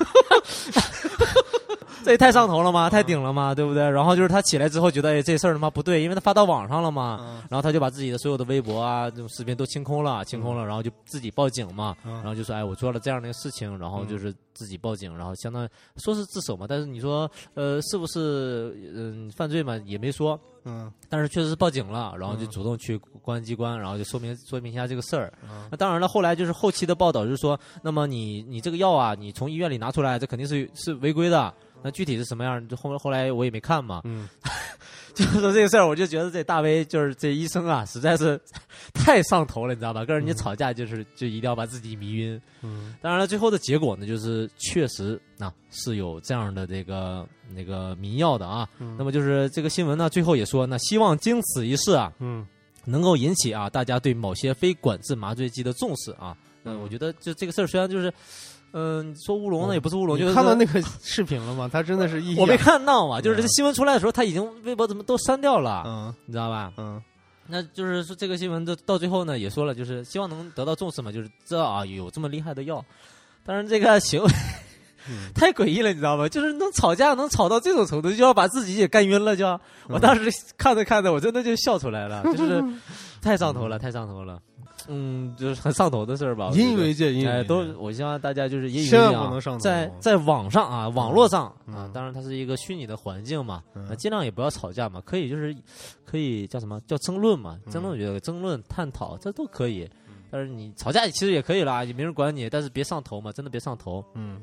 这也太上头了吗？太顶了吗？对不对？然后就是他起来之后觉得，哎，这事儿他妈不对，因为他发到网上了嘛。嗯然后他就把自己的所有的微博啊、这种视频都清空了，清空了，然后就自己报警嘛。嗯然后就说，哎，我做了这样的一个事情，然后就是自己报警，然后相当于说是自首嘛，但是你说，呃，是不是嗯、犯罪嘛？也没说，嗯但是确实是报警了，然后就嗯主动去公安机关，然后就说明说明一下这个事儿。嗯那当然了，后来就是后期的报道就是说，那么你你这个药啊，你从医院里拿出来，这肯定是是违规的。那具体是什么样？就后后来我也没看嘛，嗯 就是说这个事儿，我就觉得这大威就是这医生啊，实在是 太上头了，你知道吧？跟人家吵架就是就一定要把自己迷晕。嗯当然了，最后的结果呢，就是确实啊是有这样的这个那个迷药的啊。嗯那么就是这个新闻呢，最后也说，那希望经此一事啊，嗯能够引起啊大家对某些非管制麻醉剂的重视啊。嗯，嗯我觉得就这个事儿虽然就是，嗯、说乌龙呢也不是乌龙，就是说看到那个 视频了吗？他真的是一我没看到嘛，就是嗯这新闻出来的时候，他已经微博怎么都删掉了，嗯。你知道吧？嗯。那就是说这个新闻到到最后呢，也说了，就是希望能得到重视嘛，就是知道啊有这么厉害的药，当然这个行为嗯。太诡异了，你知道吗？就是能吵架能吵到这种程度，就要把自己也干晕了，就要。我当时看着看着，我真的就笑出来了，就是 太上头了，太上头了，嗯，就是很上头的事儿吧。引以为戒，哎，都我希望大家就是引以为戒在在网上啊，网络上啊嗯，当然它是一个虚拟的环境嘛，尽量也不要吵架嘛，可以就是可以叫什么叫争论嘛，嗯。争论我觉得争论探讨这都可以，但是你吵架其实也可以啦，也没人管你，但是别上头嘛，真的别上头，嗯。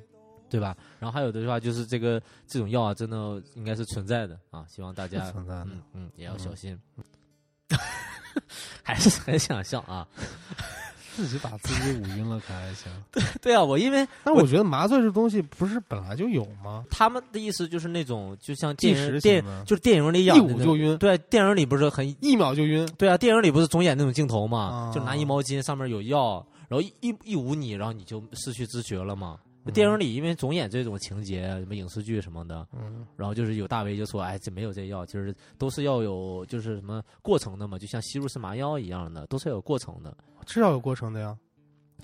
对吧？然后还有的话就是这个这种药啊，真的应该是存在的啊，希望大家嗯也要小心。还是很想笑啊！自己把自己捂晕了可还行。对对啊，我因为但是我觉得麻醉这东西不是本来就有吗？他们的意思就是那种，就像电即时影电就是电影里一演的那种捂就晕，对，电影里不是很一秒就晕。对啊，电影里不是总演那种镜头嘛，啊就拿一毛巾上面有药，然后一一一捂你，然后你就失去知觉了嘛。嗯电影里因为总演这种情节，什么影视剧什么的，嗯然后就是有大 V 就说，哎，这没有这药，就是都是要有就是什么过程的嘛，就像吸入式麻药一样的，都是要有过程的。是要有过程的呀。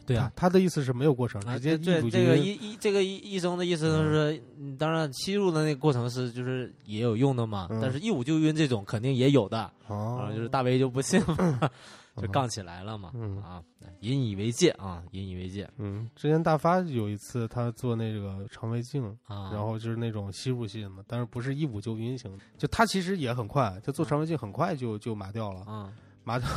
对啊。他的意思是没有过程，啊，直接对一这个医医这个医医生的意思就是，嗯当然吸入的那个过程是就是也有用的嘛，嗯但是一五就晕这种肯定也有的，哦啊，就是大威就不信嘛，就杠起来了嘛，嗯。啊，引以为戒啊，引以为戒。嗯，之前大发有一次他做那个肠胃镜，啊，然后就是那种吸入性的，但是不是一捂就晕型的，就他其实也很快，他做肠胃镜很快就就麻掉了，啊。麻掉，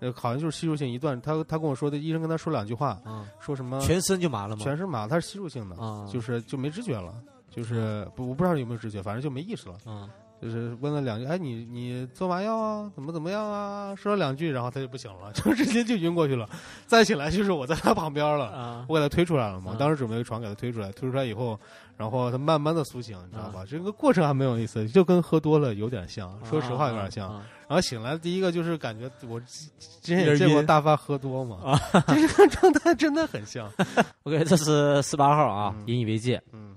呃，好像就是吸入性一段，他他跟我说的，医生跟他说两句话，嗯，说什么全身就麻了吗？全身麻，他是吸入性的，啊，就是就没知觉了，就是不我不知道有没有知觉，反正就没意识了。啊就是问了两句，哎，你你做麻药啊？怎么怎么样啊？说了两句，然后他就不行了，就直接就晕过去了。再醒来就是我在他旁边了，啊我给他推出来了嘛。啊当时准备个床给他推出来，推出来以后，然后他慢慢的苏醒，你知道吧？这个过程还蛮有意思，就跟喝多了有点像，说实话有点像。啊然后醒来第一个就是感觉我之之前也见过大发喝多嘛，这个状态真的很像。OK，这是十八号啊，嗯引以为戒。嗯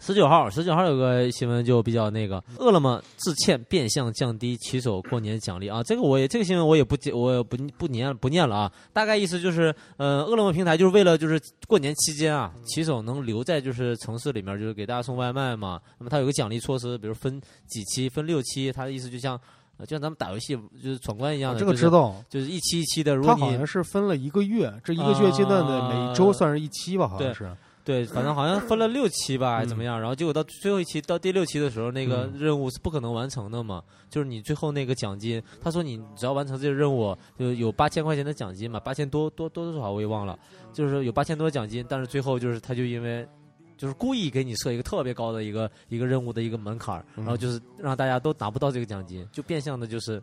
十九号，十九号有个新闻就比较那个，饿了么致歉变相降低骑手过年奖励啊，这个我也这个新闻我也不接，我也不不念不念了啊。大概意思就是，呃，饿了么平台就是为了就是过年期间啊，骑手能留在就是城市里面，就是给大家送外卖嘛。那么它有个奖励措施，比如分几期，分六期，它的意思就像呃就像咱们打游戏就是闯关一样的，这个知道，就是一期一期的。如果他好你像是分了一个月，这一个月阶段的每周算是一期吧，好像对是。对，反正好像分了六期吧，还是怎么嗯样？然后结果到最后一期，到第六期的时候，那个嗯任务是不可能完成的嘛。就是你最后那个奖金，他说你只要完成这个任务，就有八千块钱的奖金嘛，八千多多多多少我也忘了，就是有八千多的奖金，但是最后就是他就因为。就是故意给你设一个特别高的一个一个任务的一个门槛然后就是让大家都拿不到这个奖金，就变相的就是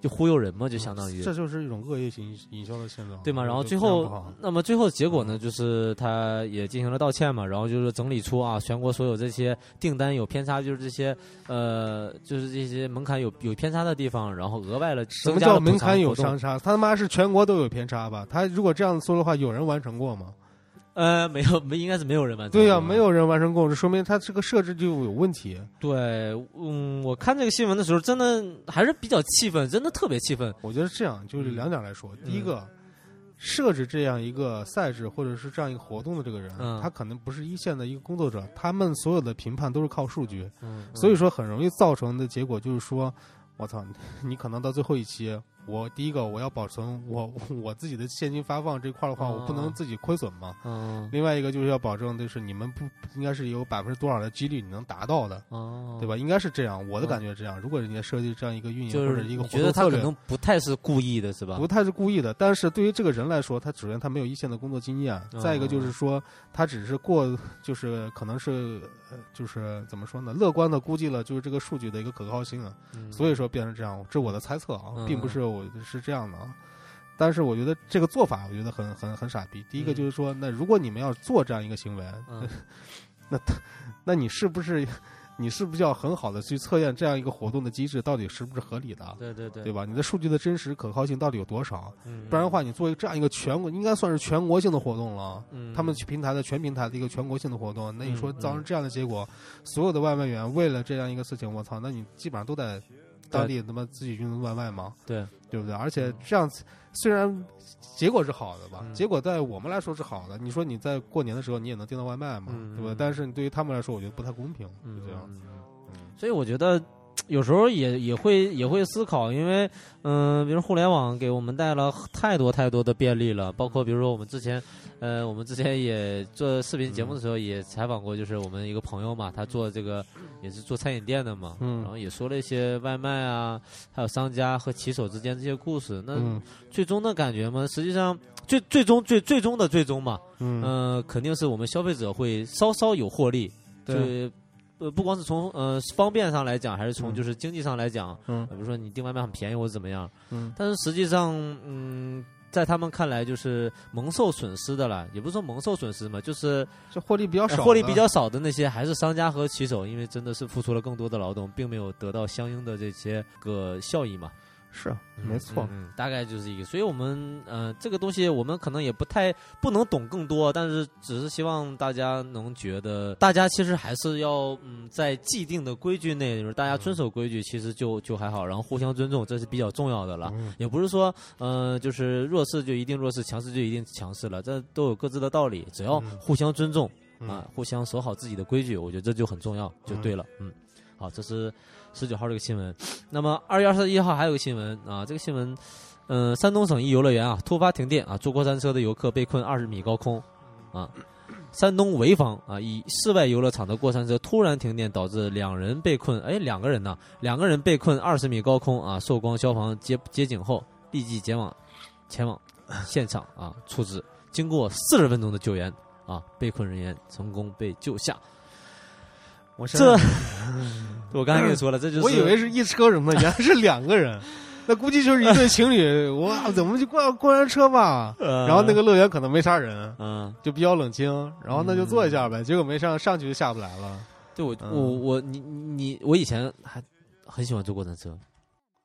就忽悠人嘛，就相当于这就是一种恶意营营销的现状，对吗？然后最后那么最后结果呢，就是他也进行了道歉嘛，然后就是整理出啊，全国所有这些订单有偏差，就是这些呃，就是这些门槛有有偏差的地方，然后额外了什么叫增加了门槛有相差？他他妈是全国都有偏差吧？他如果这样说的话，有人完成过吗？呃，没有，没应该是没有人完成。对呀、没。有人完成过，这说明他这个设置就有问题。对，嗯，我看这个新闻的时候，真的还是比较气愤，真的特别气愤。我觉得这样就是两点来说，第一个。设置这样一个赛制或者是这样一个活动的这个人，嗯他可能不是一线的一个工作者，他们所有的评判都是靠数据，嗯，所以说很容易造成的结果就是说，我操，你可能到最后一期，我第一个我要保存我 我自己的现金发放这块的话，哦我不能自己亏损嘛。嗯，另外一个就是要保证，就是你们不应该是有百分之多少的几率你能达到的，哦，对吧？应该是这样，我的感觉这样。如果人家设计这样一个运营或者一个活动策略，他可能不太是故意的，是吧？不太是故意的，但是对于这个人来说，他首先他没有一线的工作经验，哦再一个就是说他只是过，就是可能是呃，就是怎么说呢，乐观的估计了就是这个数据的一个可靠性啊，嗯所以说变成这样，这我的猜测啊，嗯并不是我是这样的啊。但是我觉得这个做法，我觉得很很很傻逼。第一个嗯就是说，那如果你们要做这样一个行为，嗯 那他，那你是不是，你是不是要很好的去测验这样一个活动的机制到底是不是合理的，对对对对吧？你的数据的真实可靠性到底有多少？嗯不然的话，你做一个这样一个全国，应该算是全国性的活动了。嗯他们去平台的全平台的一个全国性的活动，那你说嗯造成这样的结果，所有的外卖员为了这样一个事情，我操，那你基本上都在当地他妈自己运外卖嘛，对，对不对？而且这样子虽然结果是好的吧，嗯结果在我们来说是好的。你说你在过年的时候你也能订到外卖嘛，对吧？但是对于他们来说，我觉得不太公平，嗯就这样。子所以我觉得有时候也也会也会思考，因为嗯、比如互联网给我们带了太多太多的便利了，包括比如说我们之前，呃，我们之前也做视频节目的时候也采访过，就是我们一个朋友嘛，他做这个也是做餐饮店的嘛，嗯。然后也说了一些外卖啊，还有商家和骑手之间这些故事。那嗯。最终的感觉嘛，实际上最最终最最终的最终嘛，嗯。嗯、肯定是我们消费者会稍稍有获利，就对呃不光是从呃方便上来讲，还是从嗯就是经济上来讲，嗯比如说你订外卖很便宜或者怎么样，嗯但是实际上嗯。在他们看来，就是蒙受损失的了，也不是说蒙受损失嘛，就是这获利比较少，呃获利比较少的那些，还是商家和骑手，因为真的是付出了更多的劳动，并没有得到相应的这些个效益嘛。是嗯没错嗯，嗯大概就是一个。所以我们呃，这个东西我们可能也不太不能懂更多，但是只是希望大家能觉得，大家其实还是要嗯，在既定的规矩内，就是大家遵守规矩，其实就就还好，然后互相尊重，这是比较重要的了。嗯也不是说，呃，就是弱势就一定弱势，强势就一定强势了，这都有各自的道理。只要嗯互相尊重、嗯啊，互相守好自己的规矩，我觉得这就很重要，就对了。嗯，好，这是十九号这个新闻。那么二月二十一号还有个新闻啊，这个新闻，嗯、山东省一游乐园啊突发停电啊，坐过山车的游客被困二十米高空啊。山东潍坊啊，以室外游乐场的过山车突然停电，导致两人被困，哎，两个人呢，两个人被困二十米高空啊。寿光消防接接警后，立即前往前往现场啊处置。经过四十分钟的救援啊，被困人员成功被救下。这我现在我刚才跟你说了，这就是我以为是一车人呢，原来是两个人，那估计就是一对情侣。哇，怎么就过过山车吧？呃然后那个乐园可能没啥人，嗯，就比较冷清，然后那就坐一下呗。结果没上上去就下不来了。对我嗯我我你你我以前还很喜欢坐过山车，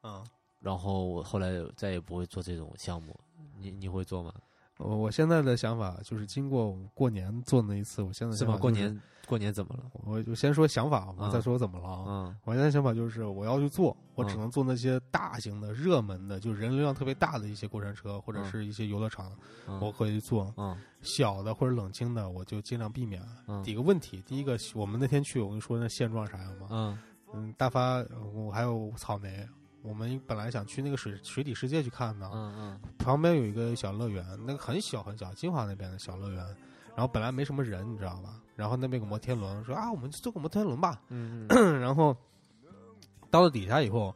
嗯，然后我后来再也不会做这种项目。你你会做吗？我我现在的想法就是，经过过年做那一次，我现在是吗？想法就是过年过年怎么了？我就先说想法，我嗯再说怎么了我现在想法就是，我要去做，我只嗯能做那些大型的、热门的，就人流量特别大的一些过山车，或者嗯是一些游乐场，嗯我可以做。嗯小的或者冷清的，我就尽量避免。嗯几个问题，第一个，我们那天去，我跟你说那现状啥样吗？嗯嗯，大发，我还有草莓，我们本来想去那个水水底世界去看的，嗯嗯旁边有一个小乐园，那个很小很小，金华那边的小乐园。然后本来没什么人，你知道吧？然后那边有个摩天轮，说啊，我们就坐个摩天轮吧。嗯 然后到了底下以后，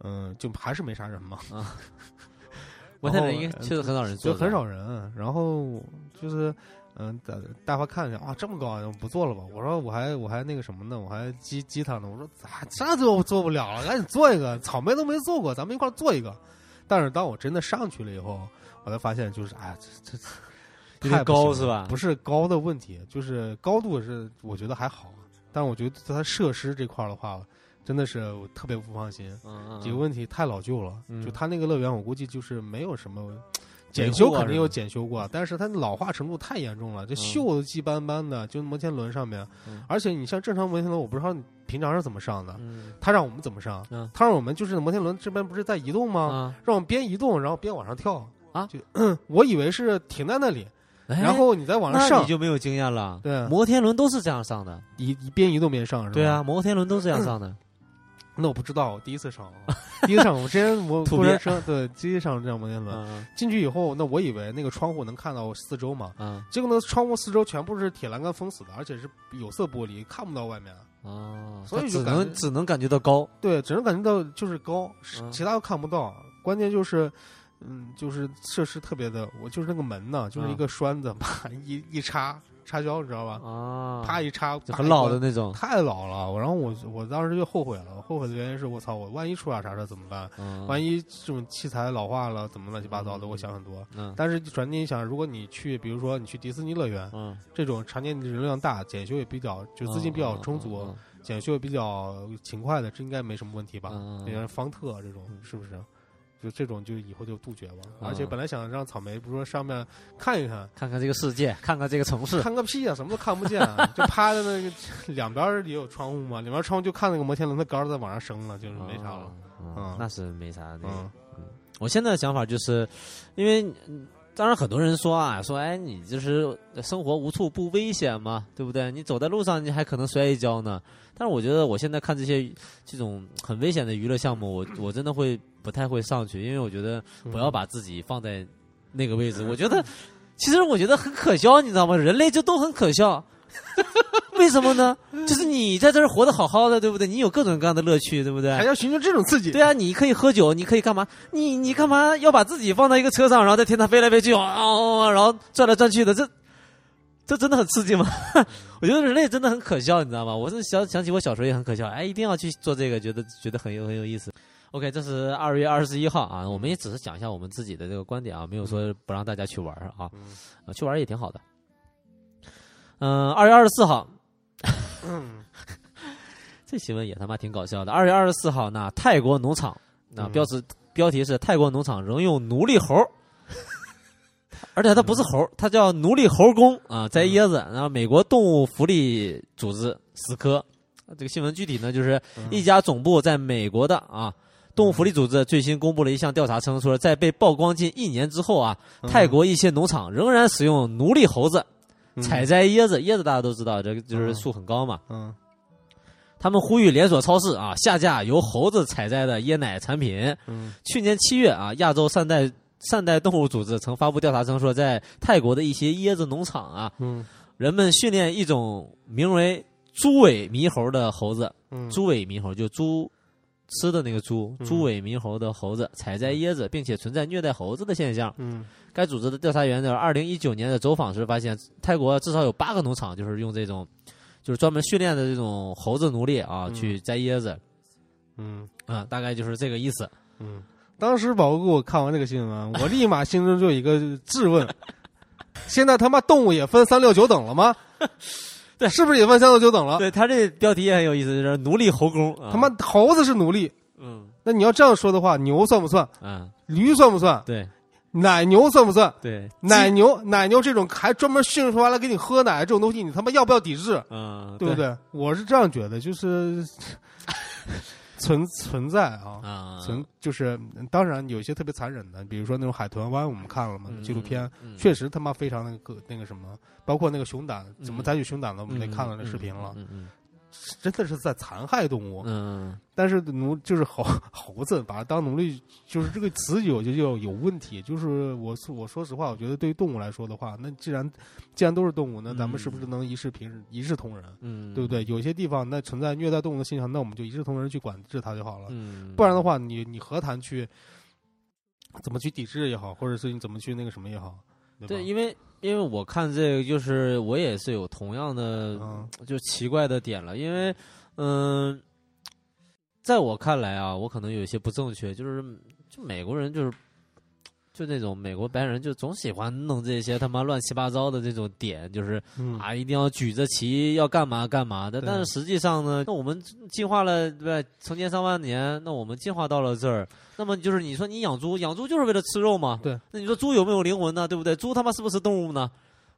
嗯，就还是没啥人嘛，摩天轮应该确实很少人坐，就很少人。然后就是，嗯，大大发看一下啊，这么高，我不做了吧？我说我还我还那个什么呢？我还激激他呢。我说啊，这就做不了了，赶紧做一个。草莓都没做过，咱们一块儿做一个。但是当我真的上去了以后，我才发现，就是哎呀，这这太高是吧不是高的问题，就是高度是我觉得还好，但我觉得它设施这块儿的话，真的是我特别不放心。嗯嗯几个问题太老旧了，嗯就它那个乐园，我估计就是没有什么检修肯定有检修过，但是它老化程度太严重了，这嗯锈都迹斑斑的，就摩天轮上面嗯，而且你像正常摩天轮，我不知道你平常是怎么上的，嗯他让我们怎么上嗯？他让我们就是摩天轮这边不是在移动吗？啊，让我们边移动，然后边往上跳啊就 我以为是停在那里，哎然后你再往上那上你，就没有经验了。对摩天轮都是这样上的。一一边移动边上是吧？对啊，，摩天轮都是这样上的。那我不知道，我第一次上啊，第一次上我之前我过山车对第一次上这样摩天轮，嗯进去以后，那我以为那个窗户能看到四周嘛，嗯结果那窗户四周全部是铁栏杆封死的，而且是有色玻璃，看不到外面。哦，所以只能只能感觉到高。对，只能感觉到就是高，嗯其他都看不到。关键就是，嗯，就是设施特别的，我就是那个门呢，就是一嗯个栓子，啪 一一插插销，你知道吧？啊，啪一插，就很老的那种。太老了。我然后我我当时就后悔了，后悔的原因是我操，我万一出点啥事怎么办？嗯，万一这种器材老化了，怎么乱七八糟的？嗯我想很多。嗯但是转念一想，如果你去，比如说你去迪士尼乐园，嗯，这种常年人流量大、检修也比较就资金比较充足、嗯检修也比较勤快的，这应该没什么问题吧？你像方特这种是不是？就这种就以后就杜绝吧。嗯而且本来想让草莓，不是说上面看一看，看看这个世界，看看这个城市。看个屁啊，什么都看不见、就趴在那个 两边也有窗户嘛，两边窗户就看那个摩天轮的杆儿在往上升了，就是没啥了。嗯嗯那是没啥那个。嗯我现在的想法就是，因为嗯当然很多人说啊，说哎，你就是生活无处不危险嘛，对不对？你走在路上，你还可能摔一跤呢。但是我觉得我现在看这些这种很危险的娱乐项目，我 我真的会不太会上去，因为我觉得不要把自己放在那个位置。我觉得其实我觉得很可笑，你知道吗？人类就都很可笑。为什么呢？就是你在这儿活得好好的，对不对？你有各种各样的乐趣，对不对？还要寻求这种刺激。对啊，你可以喝酒，你可以干嘛？你你干嘛要把自己放在一个车上，然后在天上飞来飞去，哦，然后转来转去的？这这真的很刺激吗？我觉得人类真的很可笑，你知道吗？我是想想起我小时候也很可笑，哎，一定要去做这个，觉得觉得很有很有意思。OK，这是二月二十一号啊，我们也只是讲一下我们自己的这个观点啊，没有说不让大家去玩啊，啊，去玩也挺好的。嗯，二月二十四号，嗯 这新闻也他妈挺搞笑的。二月二十四号，那泰国农场那嗯标志标题是泰国农场仍用奴隶猴儿，而且它不是猴，它叫奴隶猴工啊，摘椰子。然后美国动物福利组织死磕，这个新闻具体呢就是一家总部在美国的啊。动物福利组织最新公布了一项调查，称说在被曝光近一年之后啊，泰国一些农场仍然使用奴隶猴子采摘椰子。椰子大家都知道，这个就是树很高嘛。嗯他们呼吁连锁超市啊下架由猴子采摘的椰奶产品。嗯去年七月啊，亚洲善待善待动物组织曾发布调查称说，在泰国的一些椰子农场啊，嗯人们训练一种名为猪尾猕猴的猴子，嗯猪尾猕猴就猪吃的那个猪，嗯猪尾猕猴的猴子采摘椰子，并且存在虐待猴子的现象。嗯该组织的调查员在二零一九年的走访时发现，泰国至少有八个农场就是用这种，就是专门训练的这种猴子奴隶啊、嗯去摘椰子嗯啊、大概就是这个意思。嗯。当时宝哥给我看完这个新闻，我立马心中就有一个质问：现在他妈动物也分三六九等了吗？对是不是也分三六九等了？对他这标题也很有意思，就是奴隶猴工啊，他妈猴子是奴隶，嗯那你要这样说的话，牛算不算？嗯，驴算不算？对奶牛算不算？对，奶牛奶牛这种还专门训出来了给你喝奶这种东西，你他妈要不要抵制？嗯，对不对？我是这样觉得，就是存存在啊，啊，存就是当然有一些特别残忍的，比如说那种海豚湾，我们看了嘛嗯纪录片，嗯确实他妈非常那个那个什么，包括那个熊胆怎么采取熊胆的，我们也嗯看了那视频了，真的是在残害动物。嗯但是奴就是猴 猴子，把它当奴隶，就是这个词有就就有问题。就是我说我说实话，我觉得对于动物来说的话，那既然既然都是动物，那咱们是不是能一视平一视同仁？嗯，对不对？有些地方那存在虐待动物的现象，那我们就一视同仁去管制它就好了。嗯，不然的话，你你何谈去怎么去抵制也好，或者是你怎么去那个什么也好，对因为因为我看这个，就是我也是有同样的嗯。就奇怪的点了，因为嗯、在我看来啊，我可能有一些不正确，就是就美国人就是就那种美国白人就总喜欢弄这些他妈乱七八糟的这种点，就是嗯啊一定要举着旗要干嘛干嘛的，但是实际上呢，那我们进化了对吧？成千上万年，那我们进化到了这儿，那么就是你说你养猪，养猪就是为了吃肉嘛？对，那你说猪有没有灵魂呢？对不对？猪他妈是不是动物呢？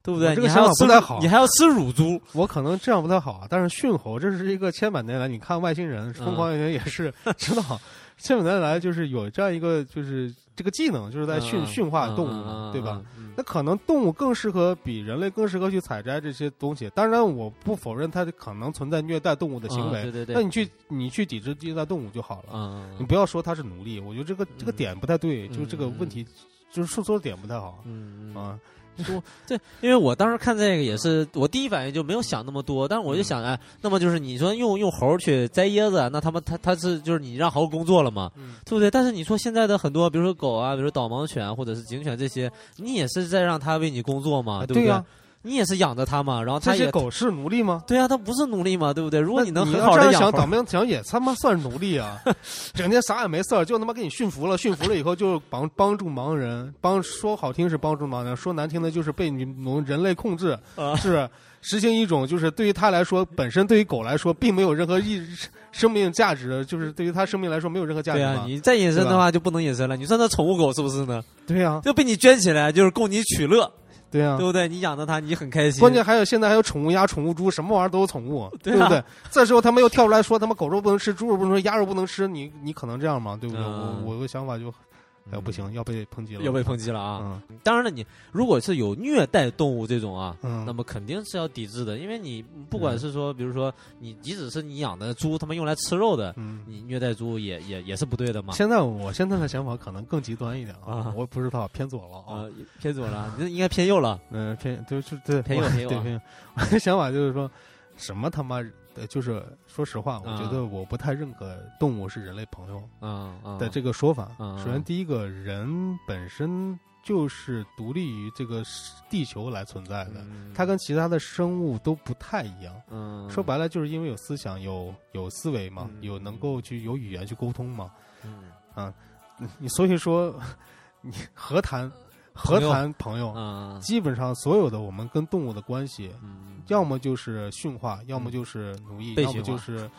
对不对？这个想你还要吃法不太好你还要吃乳猪，我可能这样不太好啊，但是驯猴这是一个千百年来，你看外星人、疯狂外星人也是 知道，千百年来就是有这样一个就是这个技能，就是在驯嗯驯化嗯动物对吧？嗯那可能动物更适合比人类更适合去采摘这些东西。当然，我不否认它可能存在虐待动物的行为，嗯对对对，那你去你去抵制虐待动物就好了。嗯，你不要说它是奴隶，我觉得这个这个点不太对，嗯就是这个问题，就是说说的点不太好嗯嗯啊。对，因为我当时看这个也是，我第一反应就没有想那么多，但是我就嗯想，哎，那么就是你说用用猴去摘椰子，那他们他他是就是你让猴工作了嘛，嗯对不对？但是你说现在的很多，比如说狗啊，比如说导盲犬或者是警犬这些，你也是在让它为你工作嘛，对不对？你也是养着它嘛，然后这些狗是奴隶吗？对啊，它不是奴隶嘛，对不对？如果你能很要这样想，好的养猴倒霉想也他妈算奴隶啊！整天啥也没事儿，就他妈给你驯服了，驯服了以后就帮帮助盲人，帮说好听是帮助盲人，说难听的就是被你们人类控制，啊是实行一种就是对于他来说，本身对于狗来说并没有任何意 生命价值，就是对于它生命来说没有任何价值对啊，你再隐身的话就不能隐身了。你说那宠物狗是不是呢？对呀，就被你圈起来，就是供你取乐，对啊对。不对？你养着它，你很开心。关键还有现在还有宠物鸭、宠物猪，什么玩意儿都有宠物，对啊不对？这时候他们又跳出来说他妈狗肉不能吃，猪肉不能吃，鸭肉不能吃，你你可能这样吗？对不对？嗯我我的想法就，哎不行，要被抨击了，要被抨击了啊！嗯当然了，你如果是有虐待动物这种啊，嗯，那么肯定是要抵制的，因为你不管是说，比如说你即使是你养的猪，他们用来吃肉的，嗯。你虐待猪也也也是不对的嘛。现在我现在的想法可能更极端一点啊啊，我不知道偏左了啊，啊，偏左了，你应该偏右了。嗯偏就是对偏右偏右偏右。我的想法就是说，什么他妈呃就是说实话，我啊觉得我不太认可动物是人类朋友嗯嗯的这个说法。嗯首先，第一个人本身就是独立于这个地球来存在的，嗯它跟其他的生物都不太一样。嗯说白了，就是因为有思想、有有思维嘛，嗯有能够去有语言去沟通嘛。嗯啊你所以说，你何谈何谈朋友？嗯基本上所有的我们跟动物的关系，嗯要么就是驯化，要么就是奴役，要么就是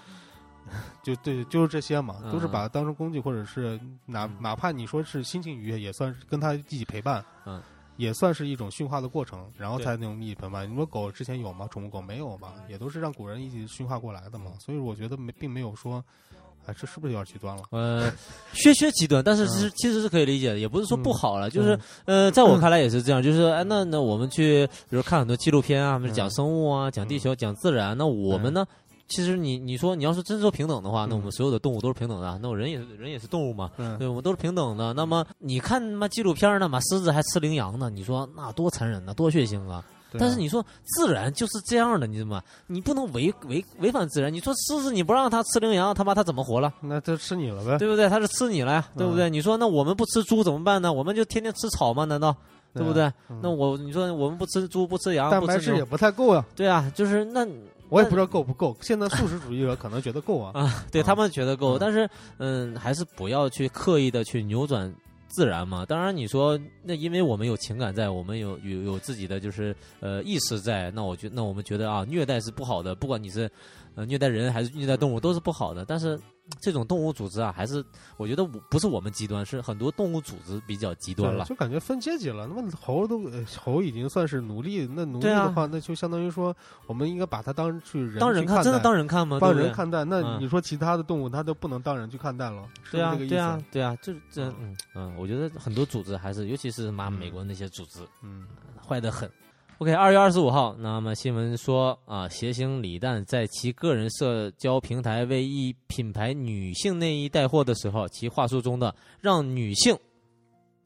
就对，就是这些嘛，嗯都是把它当成工具，或者是哪嗯。哪怕你说是心情愉悦，也算是跟它一起陪伴，嗯，也算是一种驯化的过程，然后对。才能一起陪伴。你说狗之前有吗？宠物狗没有嘛，也都是让古人一起驯化过来的嘛，所以我觉得没并没有说，哎，这是不是有点极端了？呃，削削极端，但是其实、其实是可以理解的，也不是说不好了，就是、呃，在我看来也是这样，就是哎，那那我们去，比如看很多纪录片啊，讲生物啊，讲地球，讲自然，那我们呢？其实你你说你要是真说平等的话，那我们所有的动物都是平等的，那我人也是人也是动物嘛，嗯对，我们都是平等的。那么你看他妈纪录片呢，妈狮子还吃羚羊呢，你说那多残忍呐，多血腥啊！但是你说自然就是这样的，你怎么你不能违违违反自然？你说狮子你不让它吃羚羊，他妈它怎么活了？那就吃你了呗，对不对？它是吃你了呀，对不对？你说那我们不吃猪怎么办呢？我们就天天吃草吗？难道对不对？嗯那我你说我们不吃猪不吃羊蛋白质也不太够呀，对啊，就是那我也不知道够不够。现在素食主义者可能觉得够啊，啊，对啊他们觉得够，嗯但是嗯，还是不要去刻意的去扭转自然嘛。当然你说那因为我们有情感在，我们有有有自己的就是呃意识在，那我觉那我们觉得啊，虐待是不好的，不管你是呃虐待人还是虐待动物都是不好的。但是这种动物组织啊，还是我觉得我不是我们极端，是很多动物组织比较极端了。就感觉分阶级了。那么猴都呃猴已经算是奴隶，那奴隶的话，那就相当于说，我们应该把它当去人当人看，真的当人看吗？当人看待。那嗯你说其他的动物，它都不能当人去看待了，是这个意思？对啊，对啊，就是这嗯嗯，我觉得很多组织还是，尤其是妈美国那些组织，嗯，坏的很。OK，二月二十五号，那么新闻说啊，谐星李诞在其个人社交平台为一品牌女性内衣带货的时候，其话术中的“让女性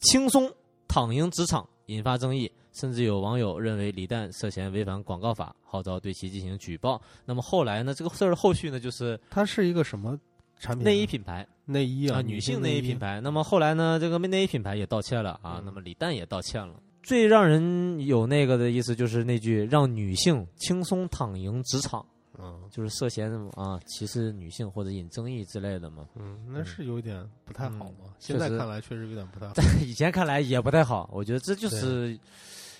轻松躺赢职场”引发争议，甚至有网友认为李诞涉嫌违反广告法，号召对其进行举报。那么后来呢，这个事儿的后续呢，就是它是一个什么产品呢？内衣品牌内衣啊，女性内衣品。牌。那么后来呢，这个内衣品牌也道歉了啊，嗯那么李诞也道歉了。最让人有那个的意思就是那句“让女性轻松躺赢职场。嗯”，就是涉嫌啊歧视女性或者引争议之类的嘛。嗯，那是有点不太好嘛。嗯现在看来确实有点不太好，在以前看来也不太好，我觉得这就是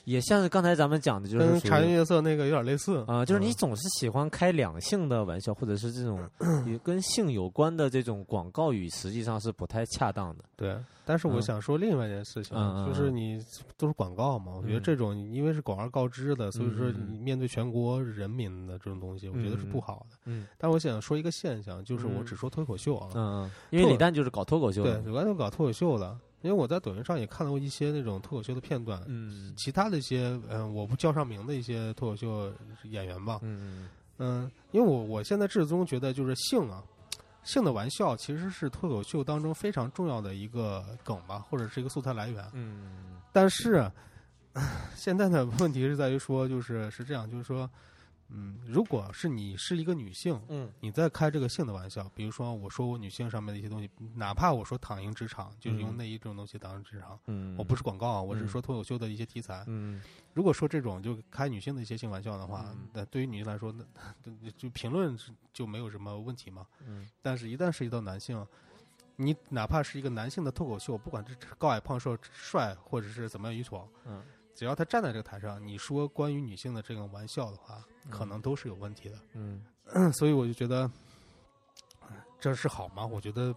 也像是刚才咱们讲的，就是跟茶颜悦色那个有点类似啊、就是你嗯总是喜欢开两性的玩笑，或者是这种 也跟性有关的这种广告语，实际上是不太恰当的。对。但是我嗯。想说另外一件事情，就是你都是广告嘛，我觉得嗯。这种因为是广而告之的，所以说你面对全国人民的这种东西，我觉得是不好的。嗯。但我想说一个现象，就是我嗯。只说脱口秀啊，嗯，嗯。因为李诞就是搞脱口秀对的，，有关就搞脱口秀的，因为我在抖音上也看到过一些那种脱口秀的片段，嗯其他的一些嗯、呃我不叫上名的一些脱口秀演员吧，嗯嗯，因为我我现在至终觉得就是性啊，性的玩笑其实是脱口秀当中非常重要的一个梗吧，或者是一个素材来源。嗯但是 现在的问题是在于说，就是是这样，就是说，嗯，如果是你是一个女性，嗯。你在开这个性的玩笑，比如说我说我女性上面的一些东西，哪怕我说躺赢职场，就是用嗯。内衣这种东西躺赢职场，嗯，我不是广告啊，我是嗯说脱口秀的一些题材。嗯。如果说这种就开女性的一些性玩笑的话嗯，那对于女性来说，那那就评论就没有什么问题嘛。嗯。但是，一旦涉及到男性，你哪怕是一个男性的脱口秀，不管是高矮胖瘦、帅或者是怎么样愚蠢，嗯只要他站在这个台上，你说关于女性的这个玩笑的话，可能都是有问题的。嗯所以我就觉得，这是好吗？我觉得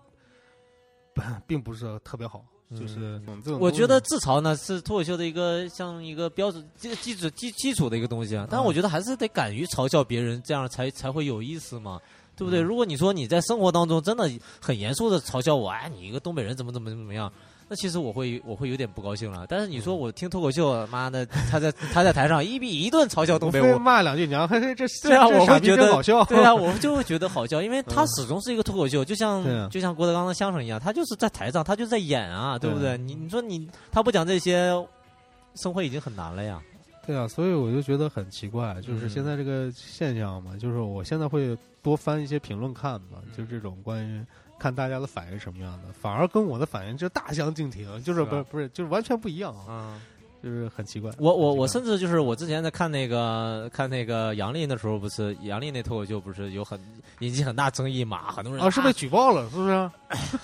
并不是特别好。就是我觉得自嘲呢是脱口秀的一个像一个标准基基础基基础的一个东西啊，但是我觉得还是得敢于嘲笑别人，这样才才会有意思嘛。对不对？嗯如果你说你在生活当中真的很严肃的嘲笑我，哎，你一个东北人怎么怎么怎么样，那其实我会我会有点不高兴了。但是你说我听脱口秀，妈的，他在他在台上一比一顿嘲笑东北，非我骂两句娘，嘿嘿，这对啊我会觉得好笑。对啊，我就会觉得好笑，因为他嗯始终是一个脱口秀，就像啊就像郭德纲的相声一样，他就是在台上，他就在演啊，对不对？对你你说你他不讲这些，生活已经很难了呀。对啊，所以我就觉得很奇怪，就是嗯现在这个现象嘛，就是我现在会多翻一些评论看嘛，嗯就是这种关于看大家的反应什么样的，反而跟我的反应就大相径庭，就是不是不是就是完全不一样啊。嗯就是很奇怪。我我我甚至就是我之前在看那个看那个杨笠的时候，不是杨笠那脱口秀不是有很引起很大争议嘛？很多人怪啊是被举报了，是不是？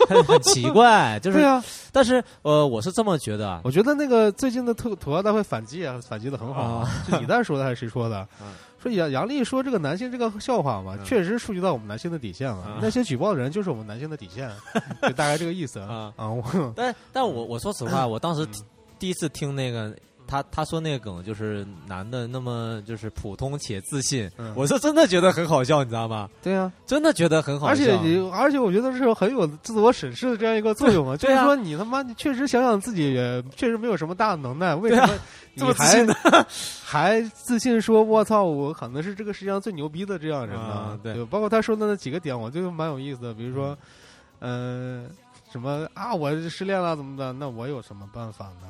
很很奇怪，就是对啊，但是呃，我是这么觉得啊，我觉得那个最近的吐吐槽大会反击啊，反击的很好啊。是李诞说的还是谁说的 嗯？说杨杨丽说这个男性这个笑话嘛，嗯确实触及到我们男性的底线了啊。那些举报的人就是我们男性的底线，就大概这个意思啊啊。我但但我我说实话，我当时嗯第一次听那个他他说那个梗，就是男的那么就是普通且自信，嗯我是真的觉得很好笑，你知道吗？对啊，真的觉得很好笑，而且你，而且我觉得是有很有自我审视的这样一个作用啊。就是说，你他妈你确实想想自己，也确实没有什么大的能耐，为什么这你还 还自信说“我操，我可能是这个世界上最牛逼的这样人呢啊？”对对，包括他说的那几个点，我觉得蛮有意思的。比如说，嗯，什么啊，我失恋了怎么的？那我有什么办法呢？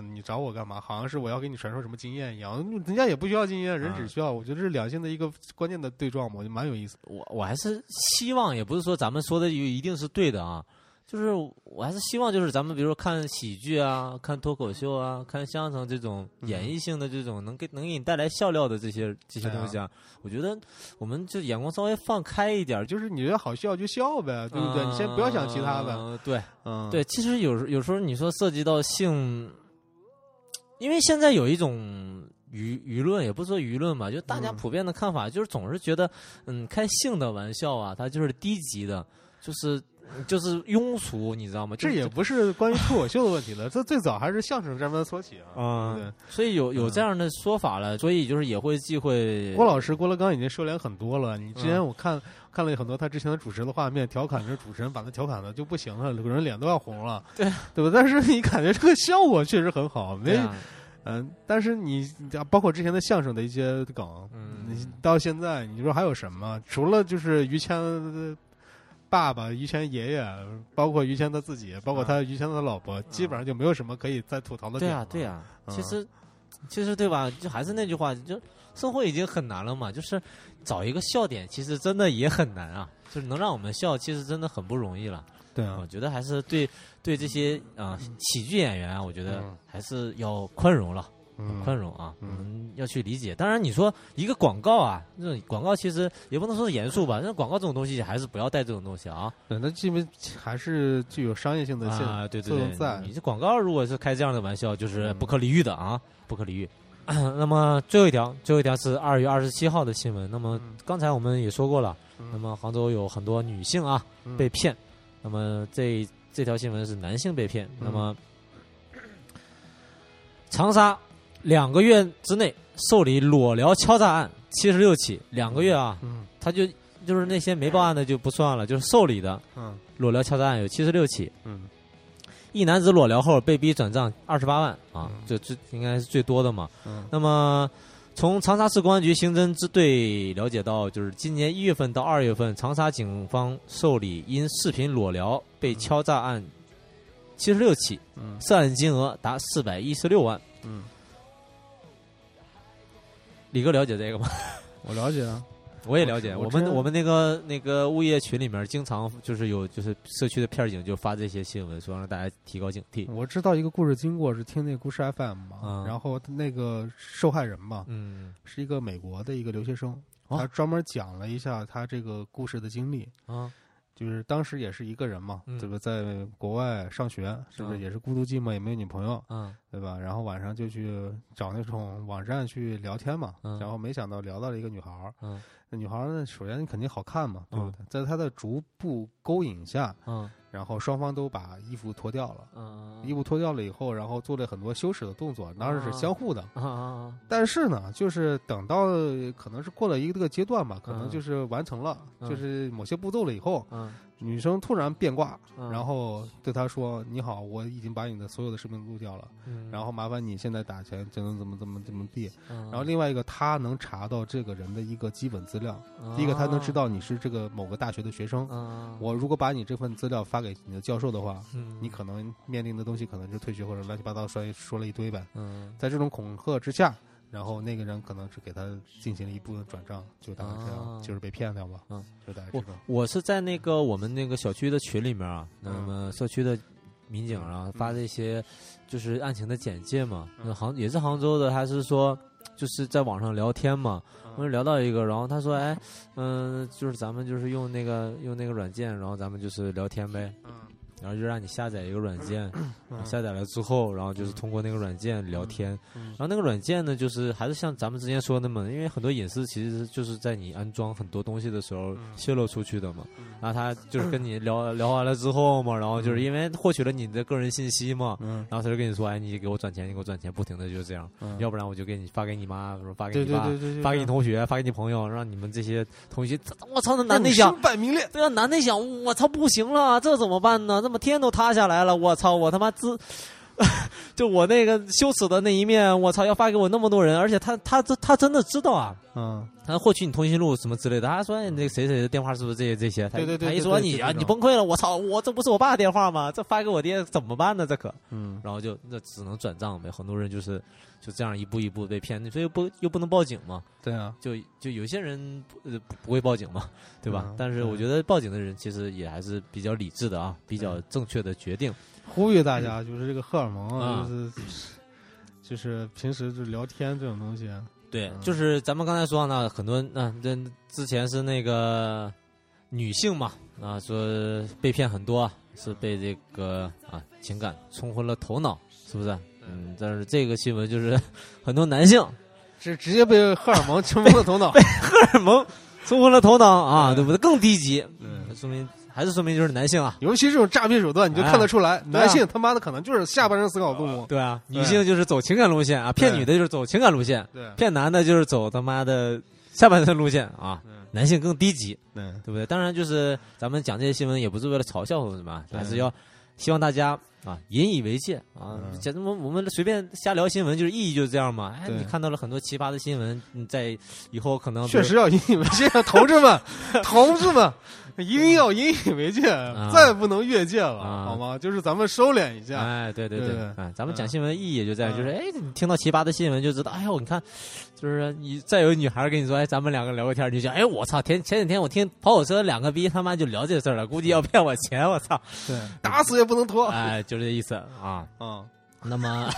嗯，你找我干嘛？好像是我要给你传授什么经验一样，人家也不需要经验，人只需要。我觉得这是两性的一个关键的对撞嘛，我觉得蛮有意思。我我还是希望，也不是说咱们说的就一定是对的啊，就是我还是希望，就是咱们比如说看喜剧啊、看脱口秀啊、看相声这种嗯演绎性的这种能给能给你带来笑料的这些这些东西啊，我觉得我们就眼光稍微放开一点，就就是你觉得好笑就笑呗，对不对？你先不要想其他的。嗯对嗯，对，其实有时有时候你说涉及到性，因为现在有一种舆舆论，也不是说舆论吧，就大家嗯普遍的看法，就是总是觉得，嗯，开性的玩笑啊，它就是低级的，就是就是庸俗，你知道吗？这也不是关于脱口秀的问题了，这最早还是相声这边说起啊。啊对，所以有有嗯这样的说法了，所以就是也会忌讳郭老师郭德纲已经收敛很多了。你之前嗯我看看了很多他之前的主持的画面，调侃着主持人，把他调侃的就不行了，有人脸都要红了，对对吧？但是你感觉这个效果确实很好，没嗯，但是你包括之前的相声的一些梗，嗯你到现在你说还有什么？除了就是于谦爸爸、于谦爷爷，包括于谦他自己，包括他于谦的老婆，基本上就没有什么可以再吐槽的对。啊对啊，嗯其实其实对吧？就还是那句话，就生活已经很难了嘛，就是找一个笑点，其实真的也很难啊。就是能让我们笑，其实真的很不容易了。对啊我，觉得还是对对这些啊、喜剧演员啊，我觉得嗯还是要宽容了，嗯宽容啊，我嗯们要去理解。当然，你说一个广告啊，那种广告其实也不能说是严肃吧，那广告这种东西还是不要带这种东西啊。对，那基本还是具有商业性的性啊，对对对。你这广告如果是开这样的玩笑，就是嗯不可理喻的啊，不可理喻。那么最后一条，最后一条是二月二十七号的新闻。那么嗯。刚才我们也说过了，嗯。那么杭州有很多女性啊嗯。被骗。那么这这条新闻是男性被骗。那么长沙两个月之内受理裸聊敲诈案七十六起，两个月啊，嗯。他就就是那些没报案的就不算了，就是受理的嗯。裸聊敲诈案有七十六起。嗯一男子裸聊后被逼转账二十八万啊嗯，这这应该是最多的嘛。嗯那么，从长沙市公安局刑侦支队了解到，就是今年一月份到二月份，长沙警方受理因视频裸聊被敲诈案七十六起，嗯涉案金额达四百一十六万。嗯，李哥了解这个吗？我了解啊。我也了解，我们我们那个那个物业群里面经常就是有就是社区的片儿警就发这些新闻，说让大家提高警惕。我知道一个故事经过，是听那个故事 FM 嘛，嗯然后那个受害人嘛，嗯是一个美国的一个留学生，哦他专门讲了一下他这个故事的经历。啊就是当时也是一个人嘛，嗯对吧？在国外上学，是不是嗯也是孤独寂寞，也没有女朋友，嗯对吧？然后晚上就去找那种网站去聊天嘛，嗯然后没想到聊到了一个女孩儿，嗯那女孩儿呢，首先肯定好看嘛，对不嗯对？在她的逐步勾引下，嗯然后双方都把衣服脱掉了。嗯，衣服脱掉了以后，然后做了很多羞耻的动作，当然是相互的。但是呢，就是等到可能是过了一个这个阶段吧，可能嗯就是完成了，嗯就是某些步骤了以后，嗯女生突然变卦，嗯然后对他说：“你好，我已经把你的所有的视频录掉了，嗯，然后麻烦你现在打钱，怎么怎么怎么怎么地。”然然后另外一个，他能查到这个人的一个基本资料。啊第一个，他能知道你是这个某个大学的学生。嗯，我如果把你这份资料发给你的教授的话，嗯你可能面临的东西可能就退学或者乱七八糟说说了一堆呗。嗯在这种恐吓之下，然后那个人可能是给他进行了一部分转账，就大概这样，啊就是被骗掉吧。嗯，就大概这我种。我是在那个我们那个小区的群里面啊，那嗯么社区的民警，然后发这些就是案情的简介嘛。嗯那杭也是杭州的，他是说就是在网上聊天嘛。我就聊到一个，然后他说：“哎，嗯、就是咱们就是用那个用那个软件，然后咱们就是聊天呗。嗯然后就让你下载一个软件，嗯下载了之后，然后就是通过那个软件聊天。嗯。然后那个软件呢，就是还是像咱们之前说的嘛，因为很多隐私其实就是在你安装很多东西的时候泄露出去的嘛。然后他。就是跟你聊聊完了之后嘛，然后就是因为获取了你的个人信息嘛，嗯。然后他就跟你说，哎，你给我转钱，你给我转钱，不停的就是这样，嗯。要不然我就给你发给你妈，发给你爸，发给你同学，发给你朋友，让你们这些同学，我操，那男的想对啊，男的想，我操，不行了，这怎么办呢？怎么天都塌下来了，我操，我他妈自，就我那个羞耻的那一面，我操，要发给我那么多人，而且他他他他真的知道啊。嗯，他获取你通讯录什么之类的，他说你那个谁谁的电话是不是这些这些？他对对对他一说你啊，你崩溃了，我操，我这不是我爸电话吗？这发给我爹怎么办呢？这可，嗯然后就那只能转账呗。很多人就是就这样一步一步被骗，所以不又不能报警嘛。对啊，就就有些人不呃不不会报警嘛，对吧？嗯但是我觉得报警的人其实也还是比较理智的啊，比较正确的决定。呼吁大家就是这个荷尔蒙啊，啊。就是就是平时就聊天这种东西，啊。对，嗯。就是咱们刚才说呢，很多那这之前是那个女性嘛啊，说被骗很多，是被这个啊情感冲昏了头脑，是不是？嗯，但是这个新闻就是 很多男性是直接被荷尔蒙冲昏了头脑。荷尔蒙冲昏了头脑啊，对。对不对？更低级，嗯说明还是说明就是男性啊。尤其这种诈骗手段，你就看得出来，男性他妈的可能就是下半身思考动物。对啊，女性就是走情感路线啊，骗女的就是走情感路线，对骗男的就是走他妈的下半身路线啊。嗯男性更低级，对对不对？当然，就是咱们讲这些新闻也不是为了嘲笑或者什么，还是要希望大家啊引以为戒啊嗯。讲这么我们随便瞎聊新闻，就是意义就是这样嘛。哎，你看到了很多奇葩的新闻，你在以后可能确实要引以为戒，同志们，同志们，一定要引以为戒，再不能越界了，啊好吗？就是咱们收敛一下。哎，对对对对哎，咱们讲嗯新闻意义也就在于，嗯就是哎，你听到奇葩的新闻就知道，哎呦，你看，就是你再有女孩跟你说，哎，咱们两个聊个天，你就想，哎，我操，前前几天我听跑火车两个逼他妈就聊这事儿了，估计要骗我钱，我操，对，打死也不能拖。哎，就这意思啊。嗯，那么，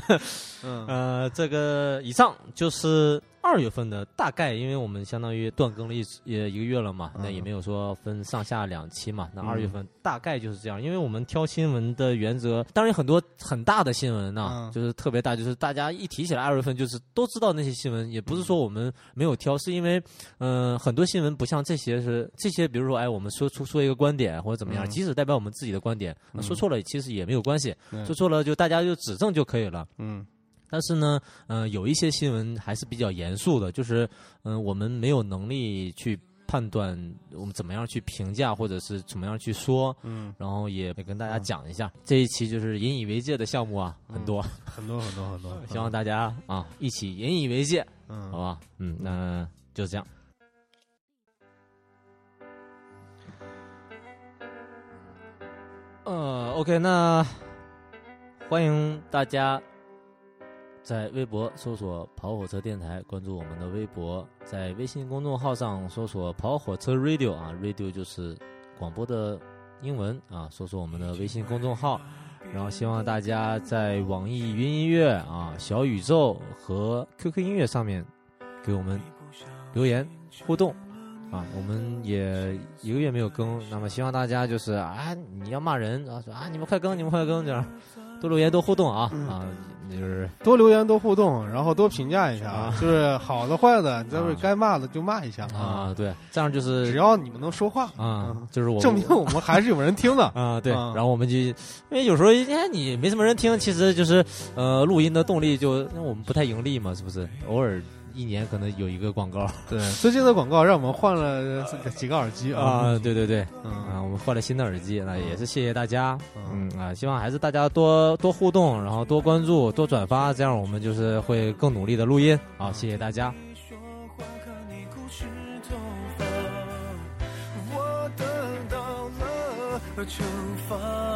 嗯呃，这个以上就是二月份的大概，因为我们相当于断更了一也一个月了嘛，那也嗯。没有说分上下两期嘛。那二月嗯。份大概就是这样，因为我们挑新闻的原则，当然有很多很大的新闻呢，嗯。就是特别大，就是大家一提起来二月份就是都知道那些新闻，也不是说我们没有挑，是因为嗯、呃很多新闻不像这些是这些，比如说哎，我们说出说一个观点或者怎么样，嗯。即使代表我们自己的观点，嗯说错了其实也没有关系，说错了就大家就指正就可以了。嗯但是呢，呃，有一些新闻还是比较严肃的，就是嗯、呃我们没有能力去判断我们怎么样去评价，或者是怎么样去说，嗯，然后也跟大家讲一下。这一期就是引以为戒的项目啊，很多，很多很多很多，希望大家啊一起引以为戒，嗯好吧？嗯，那就这样。呃，OK，那欢迎大家在微博搜索“跑火车电台”，关注我们的微博；在微信公众号上搜索“跑火车 Radio” 啊，Radio 就是广播的英文啊，搜索我们的微信公众号。然后希望大家在网易云音乐啊、小宇宙和 QQ 音乐上面给我们留言互动啊。我们也一个月没有更，那么希望大家就是啊，你要骂人啊，说啊你们快更，你们快更，这样多留言多互动啊啊，就是多留言多互动，然后多评价一下啊就是好的坏的，就是啊该骂的就骂一下啊，对，这样就是只要你们能说话啊嗯，就是我证明我们还是有人听的。啊，对，啊然后我们就因为有时候哎你没什么人听，其实就是呃录音的动力就因为我们不太盈利嘛，是不是？偶尔一年可能有一个广告 对，最近的广告让我们换了几个耳机啊。啊，对对对，嗯啊，我们换了新的耳机，那也是谢谢大家，嗯嗯啊，希望还是大家多多互动，然后多关注，多转发，这样我们就是会更努力的录音。好，谢谢大家。说话看你故事头发，我得到了惩罚。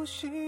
不需